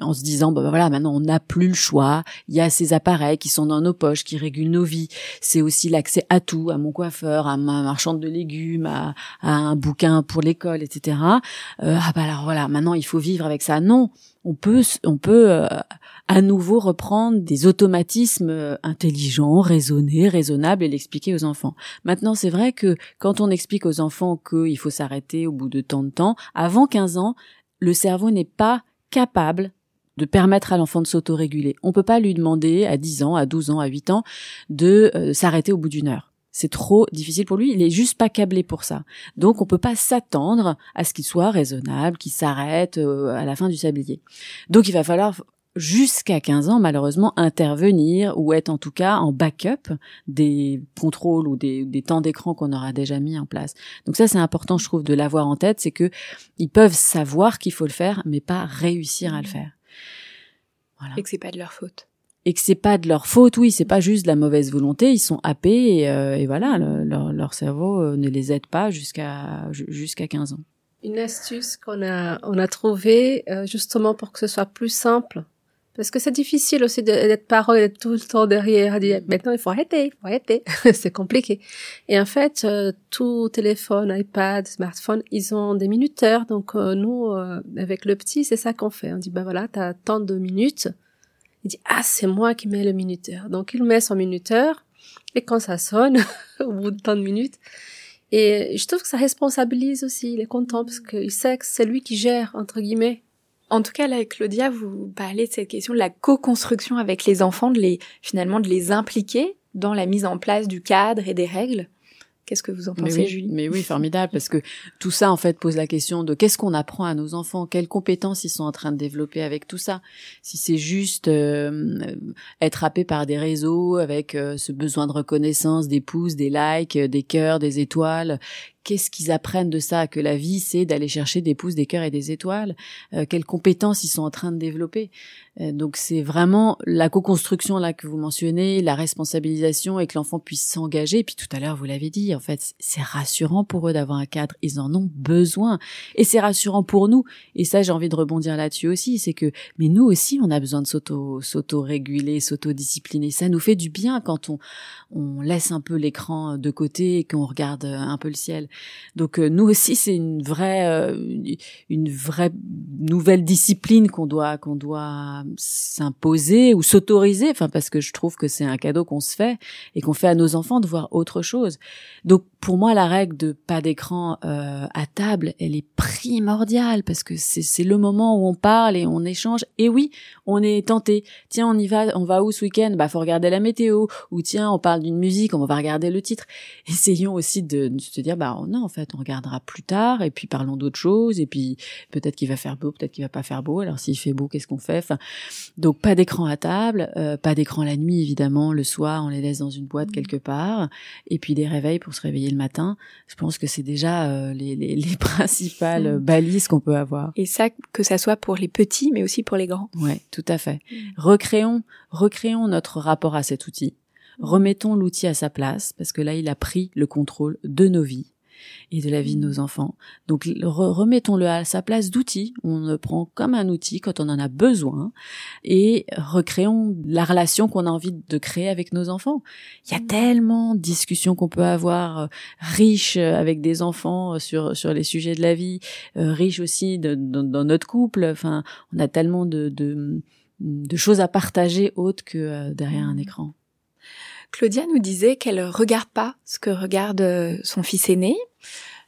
en se disant bah, bah, voilà maintenant on n'a plus le choix, il y a ces appareils qui sont dans nos poches qui régulent nos vies. C'est aussi l'accès à tout, à mon coiffeur, à ma marchande de légumes, à, un bouquin pour l'école, etc. ah bah alors voilà maintenant il faut vivre avec ça. Non, on peut on peut à nouveau reprendre des automatismes euh, intelligents, raisonnés, raisonnables et l'expliquer aux enfants. Maintenant, c'est vrai que quand on explique aux enfants qu'il faut s'arrêter au bout de tant de temps, avant 15 ans, le cerveau n'est pas capable de permettre à l'enfant de s'autoréguler. On peut pas lui demander à 10 ans, à 12 ans, à 8 ans de euh, s'arrêter au bout d'une heure. C'est trop difficile pour lui. Il est juste pas câblé pour ça. Donc, on peut pas s'attendre à ce qu'il soit raisonnable, qu'il s'arrête euh, à la fin du sablier. Donc, il va falloir jusqu'à 15 ans, malheureusement, intervenir ou être en tout cas en backup des contrôles ou des, temps d'écran qu'on aura déjà mis en place. Donc ça, c'est important, je trouve, de l'avoir en tête, c'est que ils peuvent savoir qu'il faut le faire, mais pas réussir à le faire. Voilà. Et que c'est pas de leur faute. Et que c'est pas de leur faute, oui, c'est pas juste de la mauvaise volonté, ils sont happés et, euh, voilà, leur, cerveau euh, ne les aide pas jusqu'à jusqu'à 15 ans. Une astuce qu'on a on a trouvé euh, justement pour que ce soit plus simple parce que c'est difficile aussi d'être parent et d'être tout le temps derrière, dire maintenant il faut arrêter, il faut arrêter. c'est compliqué. Et en fait, euh, tout téléphone, iPad, smartphone, ils ont des minuteurs. Donc euh, nous, euh, avec le petit, c'est ça qu'on fait. On dit ben voilà, t'as tant de minutes. Il dit ah c'est moi qui mets le minuteur. Donc il met son minuteur et quand ça sonne, au bout de tant de minutes, et je trouve que ça responsabilise aussi. Il est content parce qu'il sait que c'est lui qui gère entre guillemets en tout cas, là, Claudia, vous parlez de cette question de la co-construction avec les enfants, de les, finalement, de les impliquer dans la mise en place du cadre et des règles. Qu'est-ce que vous en pensez, mais oui, Julie? Mais oui, formidable, parce que tout ça, en fait, pose la question de qu'est-ce qu'on apprend à nos enfants, quelles compétences ils sont en train de développer avec tout ça? Si c'est juste euh, être happé par des réseaux avec euh, ce besoin de reconnaissance, des pouces, des likes, des cœurs, des étoiles, qu'est-ce qu'ils apprennent de ça Que la vie, c'est d'aller chercher des pouces, des cœurs et des étoiles. Euh, quelles compétences ils sont en train de développer euh, Donc c'est vraiment la co-construction là que vous mentionnez, la responsabilisation et que l'enfant puisse s'engager. Puis tout à l'heure, vous l'avez dit, en fait, c'est rassurant pour eux d'avoir un cadre. Ils en ont besoin et c'est rassurant pour nous. Et ça, j'ai envie de rebondir là-dessus aussi, c'est que mais nous aussi, on a besoin de s'auto s'auto-réguler, s'auto-discipliner. Ça nous fait du bien quand on on laisse un peu l'écran de côté et qu'on regarde un peu le ciel. Donc euh, nous aussi c'est une vraie euh, une vraie nouvelle discipline qu'on doit qu'on doit s'imposer ou s'autoriser enfin parce que je trouve que c'est un cadeau qu'on se fait et qu'on fait à nos enfants de voir autre chose. Donc pour moi la règle de pas d'écran euh, à table, elle est primordiale parce que c'est le moment où on parle et on échange et oui, on est tenté. Tiens, on y va, on va où ce week-end? Bah faut regarder la météo ou tiens, on parle d'une musique, on va regarder le titre. Essayons aussi de, de se dire bah non, en fait, on regardera plus tard et puis parlons d'autres choses et puis peut-être qu'il va faire beau, peut-être qu'il va pas faire beau. Alors s'il fait beau, qu'est-ce qu'on fait? Enfin, donc pas d'écran à table, euh, pas d'écran la nuit évidemment. Le soir, on les laisse dans une boîte mmh. quelque part et puis des réveils pour se réveiller le matin. Je pense que c'est déjà euh, les, les, les, principales mmh. balises qu'on peut avoir. Et ça, que ça soit pour les petits, mais aussi pour les grands. Ouais, tout à fait. Mmh. Recréons, recréons notre rapport à cet outil. Remettons l'outil à sa place parce que là, il a pris le contrôle de nos vies et de la vie de nos enfants. Donc remettons-le à sa place d'outil. On le prend comme un outil quand on en a besoin et recréons la relation qu'on a envie de créer avec nos enfants. Il y a mm. tellement de discussions qu'on peut avoir euh, riches avec des enfants euh, sur sur les sujets de la vie, euh, riches aussi de, dans notre couple. Enfin, on a tellement de, de, de choses à partager autres que derrière un mm. écran. Claudia nous disait qu'elle regarde pas ce que regarde son fils aîné,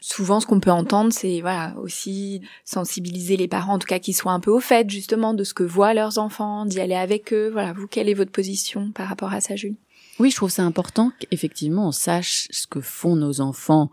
souvent ce qu'on peut entendre, c'est voilà aussi sensibiliser les parents, en tout cas qu'ils soient un peu au fait justement de ce que voient leurs enfants, d'y aller avec eux. Voilà, vous quelle est votre position par rapport à ça, Julie? Oui, je trouve ça important qu'effectivement on sache ce que font nos enfants.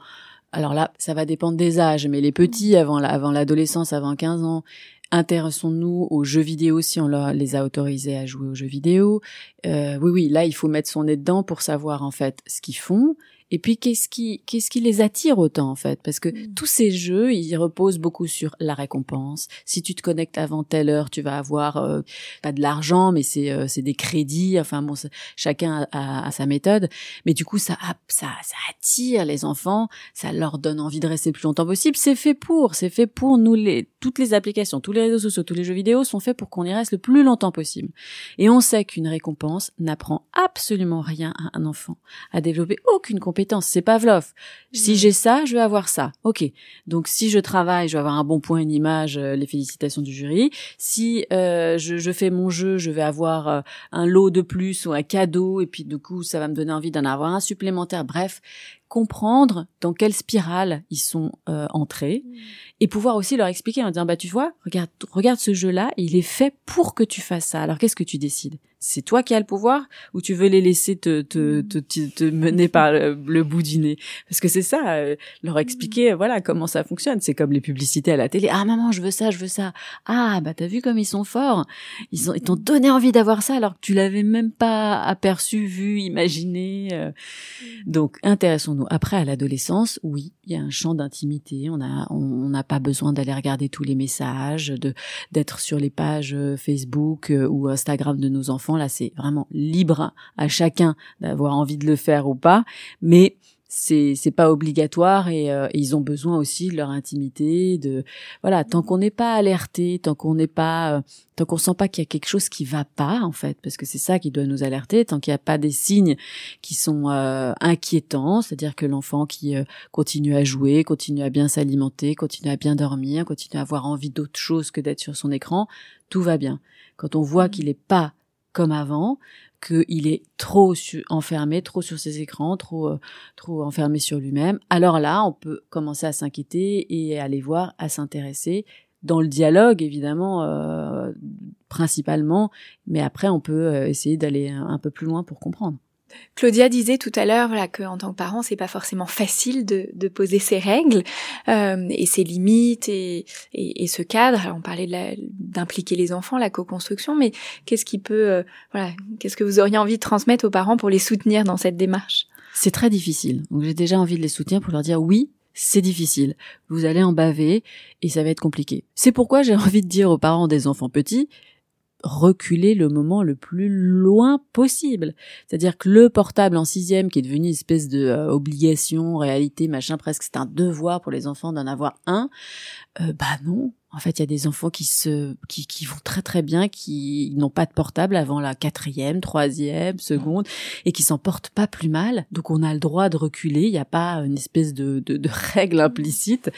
Alors là, ça va dépendre des âges, mais les petits avant avant l'adolescence, avant 15 ans, intéressons-nous aux jeux vidéo si on les a autorisés à jouer aux jeux vidéo. Euh, oui, oui, là, il faut mettre son nez dedans pour savoir en fait ce qu'ils font et puis qu'est-ce qui qu'est-ce qui les attire autant en fait? Parce que mm. tous ces jeux, ils reposent beaucoup sur la récompense. Si tu te connectes avant telle heure, tu vas avoir euh, pas de l'argent, mais c'est euh, c'est des crédits. Enfin bon, chacun a, a, sa méthode. Mais du coup, ça ça ça attire les enfants, ça leur donne envie de rester le plus longtemps possible. C'est fait pour, c'est fait pour nous les toutes les applications, tous les réseaux sociaux, tous les jeux vidéo sont faits pour qu'on y reste le plus longtemps possible. Et on sait qu'une récompense n'apprend absolument rien à un enfant, à développer aucune compétence c'est Pavlov. Si mm. j'ai ça, je vais avoir ça. Ok. Donc si je travaille, je vais avoir un bon point, une image, euh, les félicitations du jury. Si euh, je, fais mon jeu, je vais avoir euh, un lot de plus ou un cadeau, et puis du coup, ça va me donner envie d'en avoir un supplémentaire. Bref, comprendre dans quelle spirale ils sont entrés mm. et pouvoir aussi leur expliquer en disant bah tu vois regarde regarde ce jeu là il est fait pour que tu fasses ça. Alors qu'est-ce que tu décides? C'est toi qui as le pouvoir ou tu veux les laisser te te, te, te, mener par le, bout du nez? Parce que c'est ça euh, leur expliquer voilà comment ça fonctionne. C'est comme les publicités à la télé. Ah maman je veux ça je veux ça. Ah bah t'as vu comme ils sont forts? Ils ont ils t'ont donné envie d'avoir ça alors que tu l'avais même pas aperçu vu imaginé euh. donc intéressons-nous après à l'adolescence oui il y a un champ d'intimité. On a on n'a pas besoin d'aller regarder tous les messages d'être sur les pages euh, Facebook ou Instagram de nos enfants. Là c'est vraiment libre à chacun d'avoir envie de le faire ou pas. Mais c'est c'est pas obligatoire euh, et, ils ont besoin aussi de leur intimité de voilà tant qu'on n'est pas alerté tant qu'on n'est pas euh, tant qu'on sent pas qu'il y a quelque chose qui va pas en fait parce que c'est ça qui doit nous alerter tant qu'il n'y a pas des signes qui sont euh, inquiétants c'est-à-dire que l'enfant qui continue à jouer continue à bien s'alimenter continue à bien dormir continue à avoir envie d'autre chose que d'être sur son écran tout va bien quand on voit mmh. qu'il est pas comme avant, qu'il est trop enfermé, trop sur ses écrans, trop euh, trop enfermé sur lui-même. Alors là, on peut commencer à s'inquiéter et aller voir, à s'intéresser dans le dialogue évidemment euh, principalement, mais après on peut euh, essayer d'aller un peu plus loin pour comprendre. Claudia disait tout à l'heure voilà que en tant que parent c'est pas forcément facile de, de poser ses règles euh, et ses limites et, et, et, ce cadre. Alors on parlait d'impliquer les enfants, la co-construction, mais qu'est-ce qui peut euh, voilà qu'est-ce que vous auriez envie de transmettre aux parents pour les soutenir dans cette démarche? C'est très difficile. Donc j'ai déjà envie de les soutenir pour leur dire oui. C'est difficile. Vous allez en baver et ça va être compliqué. C'est pourquoi j'ai envie de dire aux parents des enfants petits, reculer le moment le plus loin possible. C'est-à-dire que le portable en sixième, qui est devenu une espèce de euh, obligation, réalité, machin, presque c'est un devoir pour les enfants d'en avoir un, euh, bah non, en fait, il y a des enfants qui se, qui, qui vont très très bien, qui n'ont pas de portable avant la quatrième, troisième, seconde, et qui s'en portent pas plus mal. Donc, on a le droit de reculer. Il n'y a pas une espèce de, de, de, règle implicite.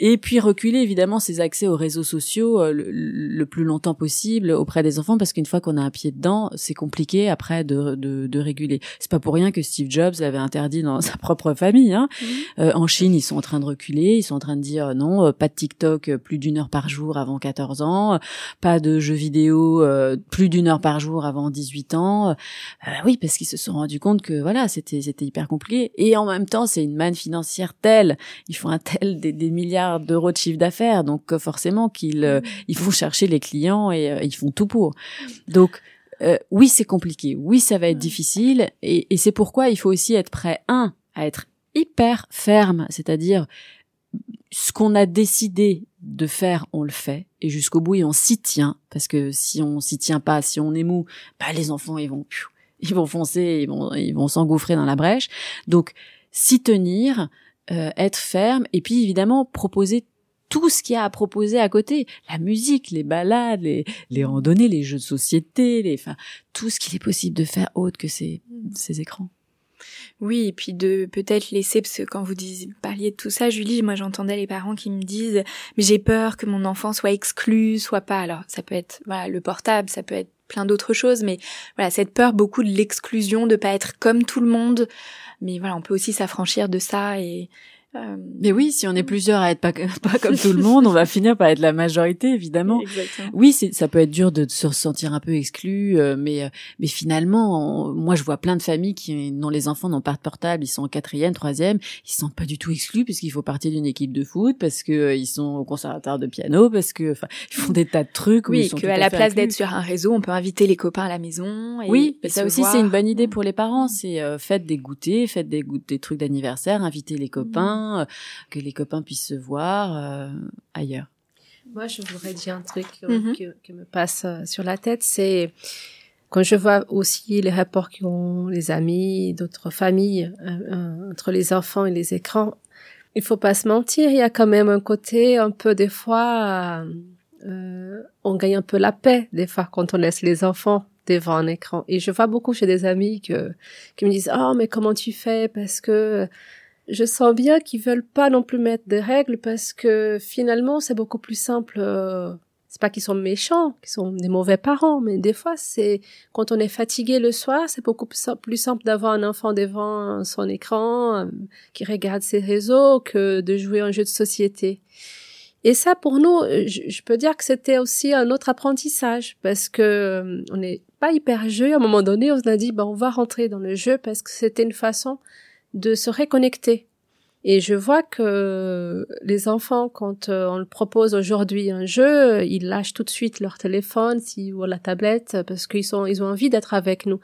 Et puis reculer évidemment ses accès aux réseaux sociaux euh, le, plus longtemps possible auprès des enfants, parce qu'une fois qu'on a un pied dedans, c'est compliqué après de, de, de réguler. C'est pas pour rien que Steve Jobs l'avait interdit dans sa propre famille. Hein. Euh, en Chine, ils sont en train de reculer. Ils sont en train de dire non, euh, pas de TikTok plus d'une heure par jour avant 14 ans, pas de jeux vidéo euh, plus d'une heure par jour avant 18 ans. Euh, oui, parce qu'ils se sont rendus compte que voilà, c'était c'était hyper compliqué. Et en même temps, c'est une manne financière telle, ils font un tel des, milliards d'euros de chiffre d'affaires, donc euh, forcément qu'ils ils vont chercher les clients et ils font tout pour. Donc oui, c'est compliqué. Oui, ça va être difficile. Et, et c'est pourquoi il faut aussi être prêt, un, à être hyper ferme, c'est-à-dire ce qu'on a décidé de faire, on le fait et jusqu'au bout on s'y tient parce que si on s'y tient pas, si on est mou, bah les enfants ils vont ils vont foncer, ils vont ils vont s'engouffrer dans la brèche. Donc s'y tenir, euh, être ferme et puis évidemment proposer tout ce qu'il y a à proposer à côté, la musique, les balades, les, les randonnées, les jeux de société, les, enfin, tout ce qu'il est possible de faire autre que ces, ces écrans. Oui, et puis de peut-être laisser, parce que quand vous disiez, parliez de tout ça, Julie, moi j'entendais les parents qui me disent, mais j'ai peur que mon enfant soit exclu, soit pas. Alors ça peut être voilà le portable, ça peut être plein d'autres choses, mais voilà cette peur beaucoup de l'exclusion, de pas être comme tout le monde. Mais voilà, on peut aussi s'affranchir de ça et Euh, mais oui, si on est plusieurs à être pas, pas comme tout le monde, on va finir par être la majorité, évidemment. Exactement. Oui, ça peut être dur de se sentir un peu exclu, euh, mais euh, mais finalement, moi je vois plein de familles qui dont les enfants n'ont pas de portable, ils sont en quatrième, troisième, ils se sentent pas du tout exclus puisqu'il faut partir d'une équipe de foot, parce que ils sont au conservatoire de piano, parce que enfin ils font des tas de trucs. Oui, qu'à la place d'être sur un réseau, on peut inviter les copains à la maison. Et, oui, et ça aussi c'est une bonne idée pour les parents, c'est faites des goûters, faites des, des trucs d'anniversaire, invitez les copains. Euh, que les copains puissent se voir euh, ailleurs. Moi, je voudrais dire un truc euh, mhm. qui, me passe sur la tête, c'est quand je vois aussi les rapports qu'ont les amis, d'autres familles entre les enfants et les écrans, il faut pas se mentir, il y a quand même un côté un peu des fois, on gagne un peu la paix des fois quand on laisse les enfants devant un écran. Et je vois beaucoup chez des amis que, qui me disent, oh, mais comment tu fais? Parce que je sens bien qu'ils veulent pas non plus mettre des règles parce que finalement c'est beaucoup plus simple. Euh, c'est pas qu'ils sont méchants, qu'ils sont des mauvais parents, mais des fois c'est quand on est fatigué le soir, c'est beaucoup plus simple d'avoir un enfant devant son écran euh, qui regarde ses réseaux que de jouer un jeu de société. Et ça, pour nous, je, peux dire que c'était aussi un autre apprentissage parce que euh, on n'est pas hyper jeu. À un moment donné, on a dit, ben, on va rentrer dans le jeu parce que c'était une façon de se reconnecter. Et je vois que les enfants, quand euh, on leur propose aujourd'hui un jeu, ils lâchent tout de suite leur téléphone si, ou la tablette parce qu'ils sont, ils ont envie d'être avec nous.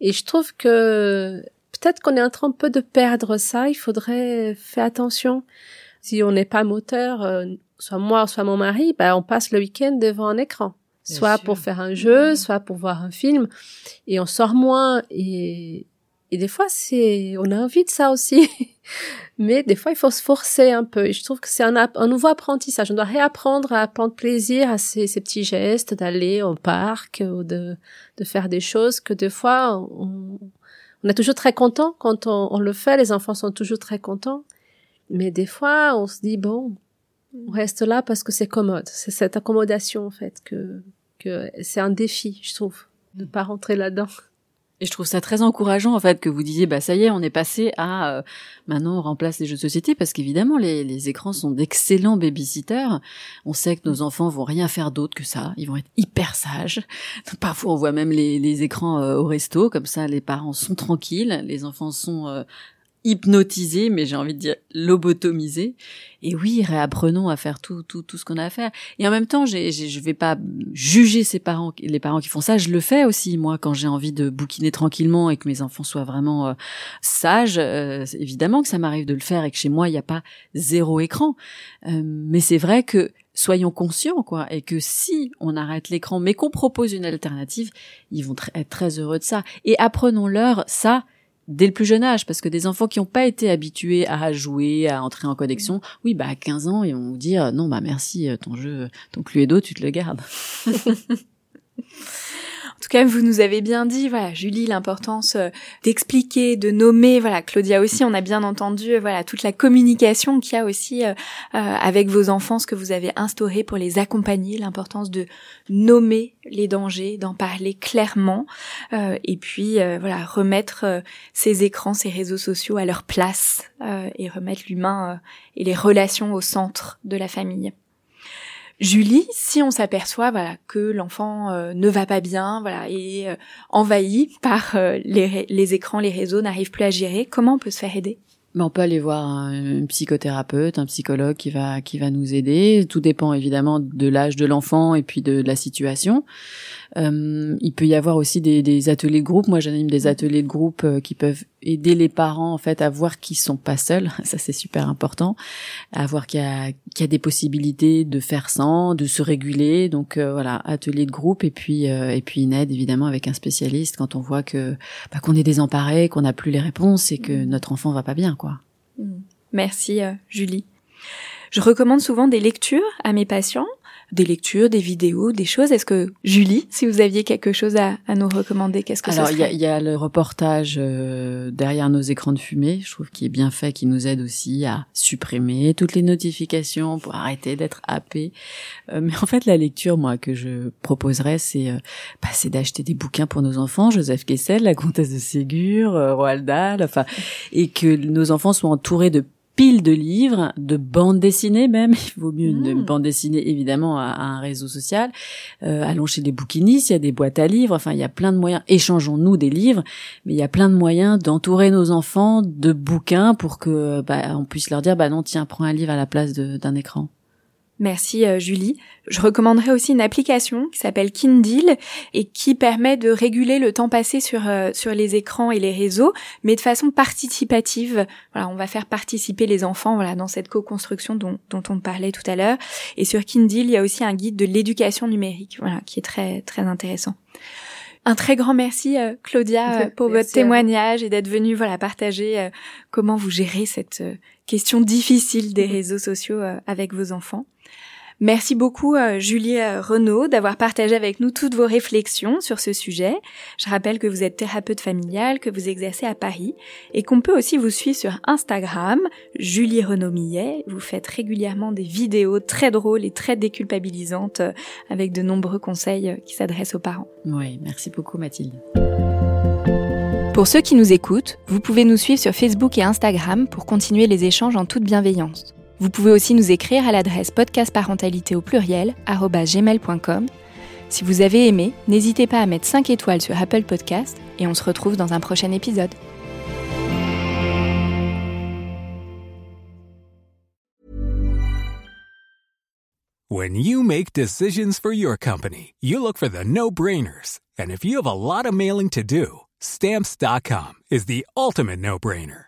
Et je trouve que peut-être qu'on est en train un peu de perdre ça. Il faudrait faire attention. Si on n'est pas moteur, euh, soit moi, soit mon mari, ben on passe le week-end devant un écran soit pour faire un jeu, soit pour voir un film, et on sort moins. Et et des fois, c'est, on a envie de ça aussi. Mais des fois, il faut se forcer un peu. Et je trouve que c'est un, un nouveau apprentissage. On doit réapprendre à prendre plaisir à ces, petits gestes, d'aller au parc ou de, de faire des choses que des fois, on, on est toujours très content quand on, le fait. Les enfants sont toujours très contents. Mais des fois, on se dit, bon, on reste là parce que c'est commode. C'est cette accommodation, en fait, que, que c'est un défi, je trouve, de pas rentrer là-dedans. Et je trouve ça très encourageant en fait que vous disiez bah ça y est on est passé à euh, maintenant on remplace les jeux de société parce qu'évidemment les, les écrans sont d'excellents babysitters. On sait que nos enfants vont rien faire d'autre que ça. Ils vont être hyper sages. Parfois on voit même les, les écrans euh, au resto comme ça les parents sont tranquilles, les enfants sont euh, hypnotisé, mais j'ai envie de dire lobotomisé. Et oui, réapprenons à faire tout, tout, tout ce qu'on a à faire. Et en même temps, j'ai, je vais pas juger ces parents, les parents qui font ça. Je le fais aussi, moi, quand j'ai envie de bouquiner tranquillement et que mes enfants soient vraiment euh, sages. Euh, évidemment que ça m'arrive de le faire et que chez moi, il n'y a pas zéro écran. Euh, mais c'est vrai que soyons conscients, quoi, et que si on arrête l'écran, mais qu'on propose une alternative, ils vont être très heureux de ça. Et apprenons-leur ça dès le plus jeune âge, parce que des enfants qui n'ont pas été habitués à jouer, à entrer en connexion, oui, bah à 15 ans, ils vont vous dire non, bah merci, ton jeu, ton Cluedo, tu te le gardes. En tout cas, vous nous avez bien dit, voilà, Julie, l'importance euh, d'expliquer, de nommer, voilà, Claudia aussi, on a bien entendu, euh, voilà, toute la communication qu'il y a aussi euh, avec vos enfants, ce que vous avez instauré pour les accompagner, l'importance de nommer les dangers, d'en parler clairement, et puis voilà, remettre ces écrans, ces réseaux sociaux à leur place et remettre l'humain et les relations au centre de la famille. Julie, si on s'aperçoit voilà que l'enfant euh, ne va pas bien, voilà, et euh, envahi par euh, les, les, écrans, les réseaux, n'arrive plus à gérer, comment on peut se faire aider? Ben, on peut aller voir un, psychothérapeute, un psychologue qui va qui va nous aider. Tout dépend évidemment de l'âge de l'enfant et puis de, de la situation. Il peut y avoir aussi des, des ateliers de groupe. Moi, j'anime des ateliers de groupe qui peuvent aider les parents en fait à voir qu'ils sont pas seuls. Ça, c'est super important. À voir qu'il y a qu'il y a des possibilités de faire sans, de se réguler. Donc euh, voilà, atelier de groupe et puis et puis une aide évidemment avec un spécialiste quand on voit que bah, qu'on est désemparé, qu'on n'a plus les réponses et que mmh. notre enfant va pas bien, quoi. Mmh. Merci Julie. Je recommande souvent des lectures à mes patients des lectures, des vidéos, des choses. Est-ce que Julie, si vous aviez quelque chose à, à nous recommander, qu'est-ce que Alors il y a, le reportage euh, derrière nos écrans de fumée, je trouve qu'il est bien fait, qui nous aide aussi à supprimer toutes les notifications pour arrêter d'être happé. Euh, mais en fait, la lecture, moi, que je proposerais, c'est euh, bah, c'est d'acheter des bouquins pour nos enfants, Joseph Kessel, la comtesse de Ségur, Roald Dahl, enfin, et que nos enfants soient entourés de pile de livres, de bandes dessinées même. Il vaut mieux une Mm. bande dessinée évidemment à, à un réseau social. Euh, allons chez les bouquinistes, il y a des boîtes à livres. Enfin, il y a plein de moyens. Échangeons-nous des livres, mais il y a plein de moyens d'entourer nos enfants de bouquins pour que bah, on puisse leur dire bah non tiens prends un livre à la place d'un écran. Merci euh, Julie. Je recommanderais aussi une application qui s'appelle Kindle et qui permet de réguler le temps passé sur euh, sur les écrans et les réseaux, mais de façon participative. Voilà, on va faire participer les enfants voilà dans cette co-construction dont, dont on parlait tout à l'heure. Et sur Kindle, il y a aussi un guide de l'éducation numérique, voilà, qui est très très intéressant. Un très grand merci euh, Claudia euh, pour Merci votre témoignage et d'être venue voilà partager euh, comment vous gérez cette question difficile des réseaux sociaux avec vos enfants. Merci beaucoup euh, Julie euh, Renaud d'avoir partagé avec nous toutes vos réflexions sur ce sujet. Je rappelle que vous êtes thérapeute familiale, que vous exercez à Paris et qu'on peut aussi vous suivre sur Instagram, Julie Renaud Millet. Vous faites régulièrement des vidéos très drôles et très déculpabilisantes euh, avec de nombreux conseils qui s'adressent aux parents. Oui, merci beaucoup Mathilde. Pour ceux qui nous écoutent, vous pouvez nous suivre sur Facebook et Instagram pour continuer les échanges en toute bienveillance. Vous pouvez aussi nous écrire à l'adresse podcastparentalité au pluriel gmail.com. Si vous avez aimé, n'hésitez pas à mettre 5 étoiles sur Apple Podcast et on se retrouve dans un prochain épisode. When you make decisions for your company, you look for the no brainers. And if you have a lot of mailing to do, stamps.com is the ultimate no brainer.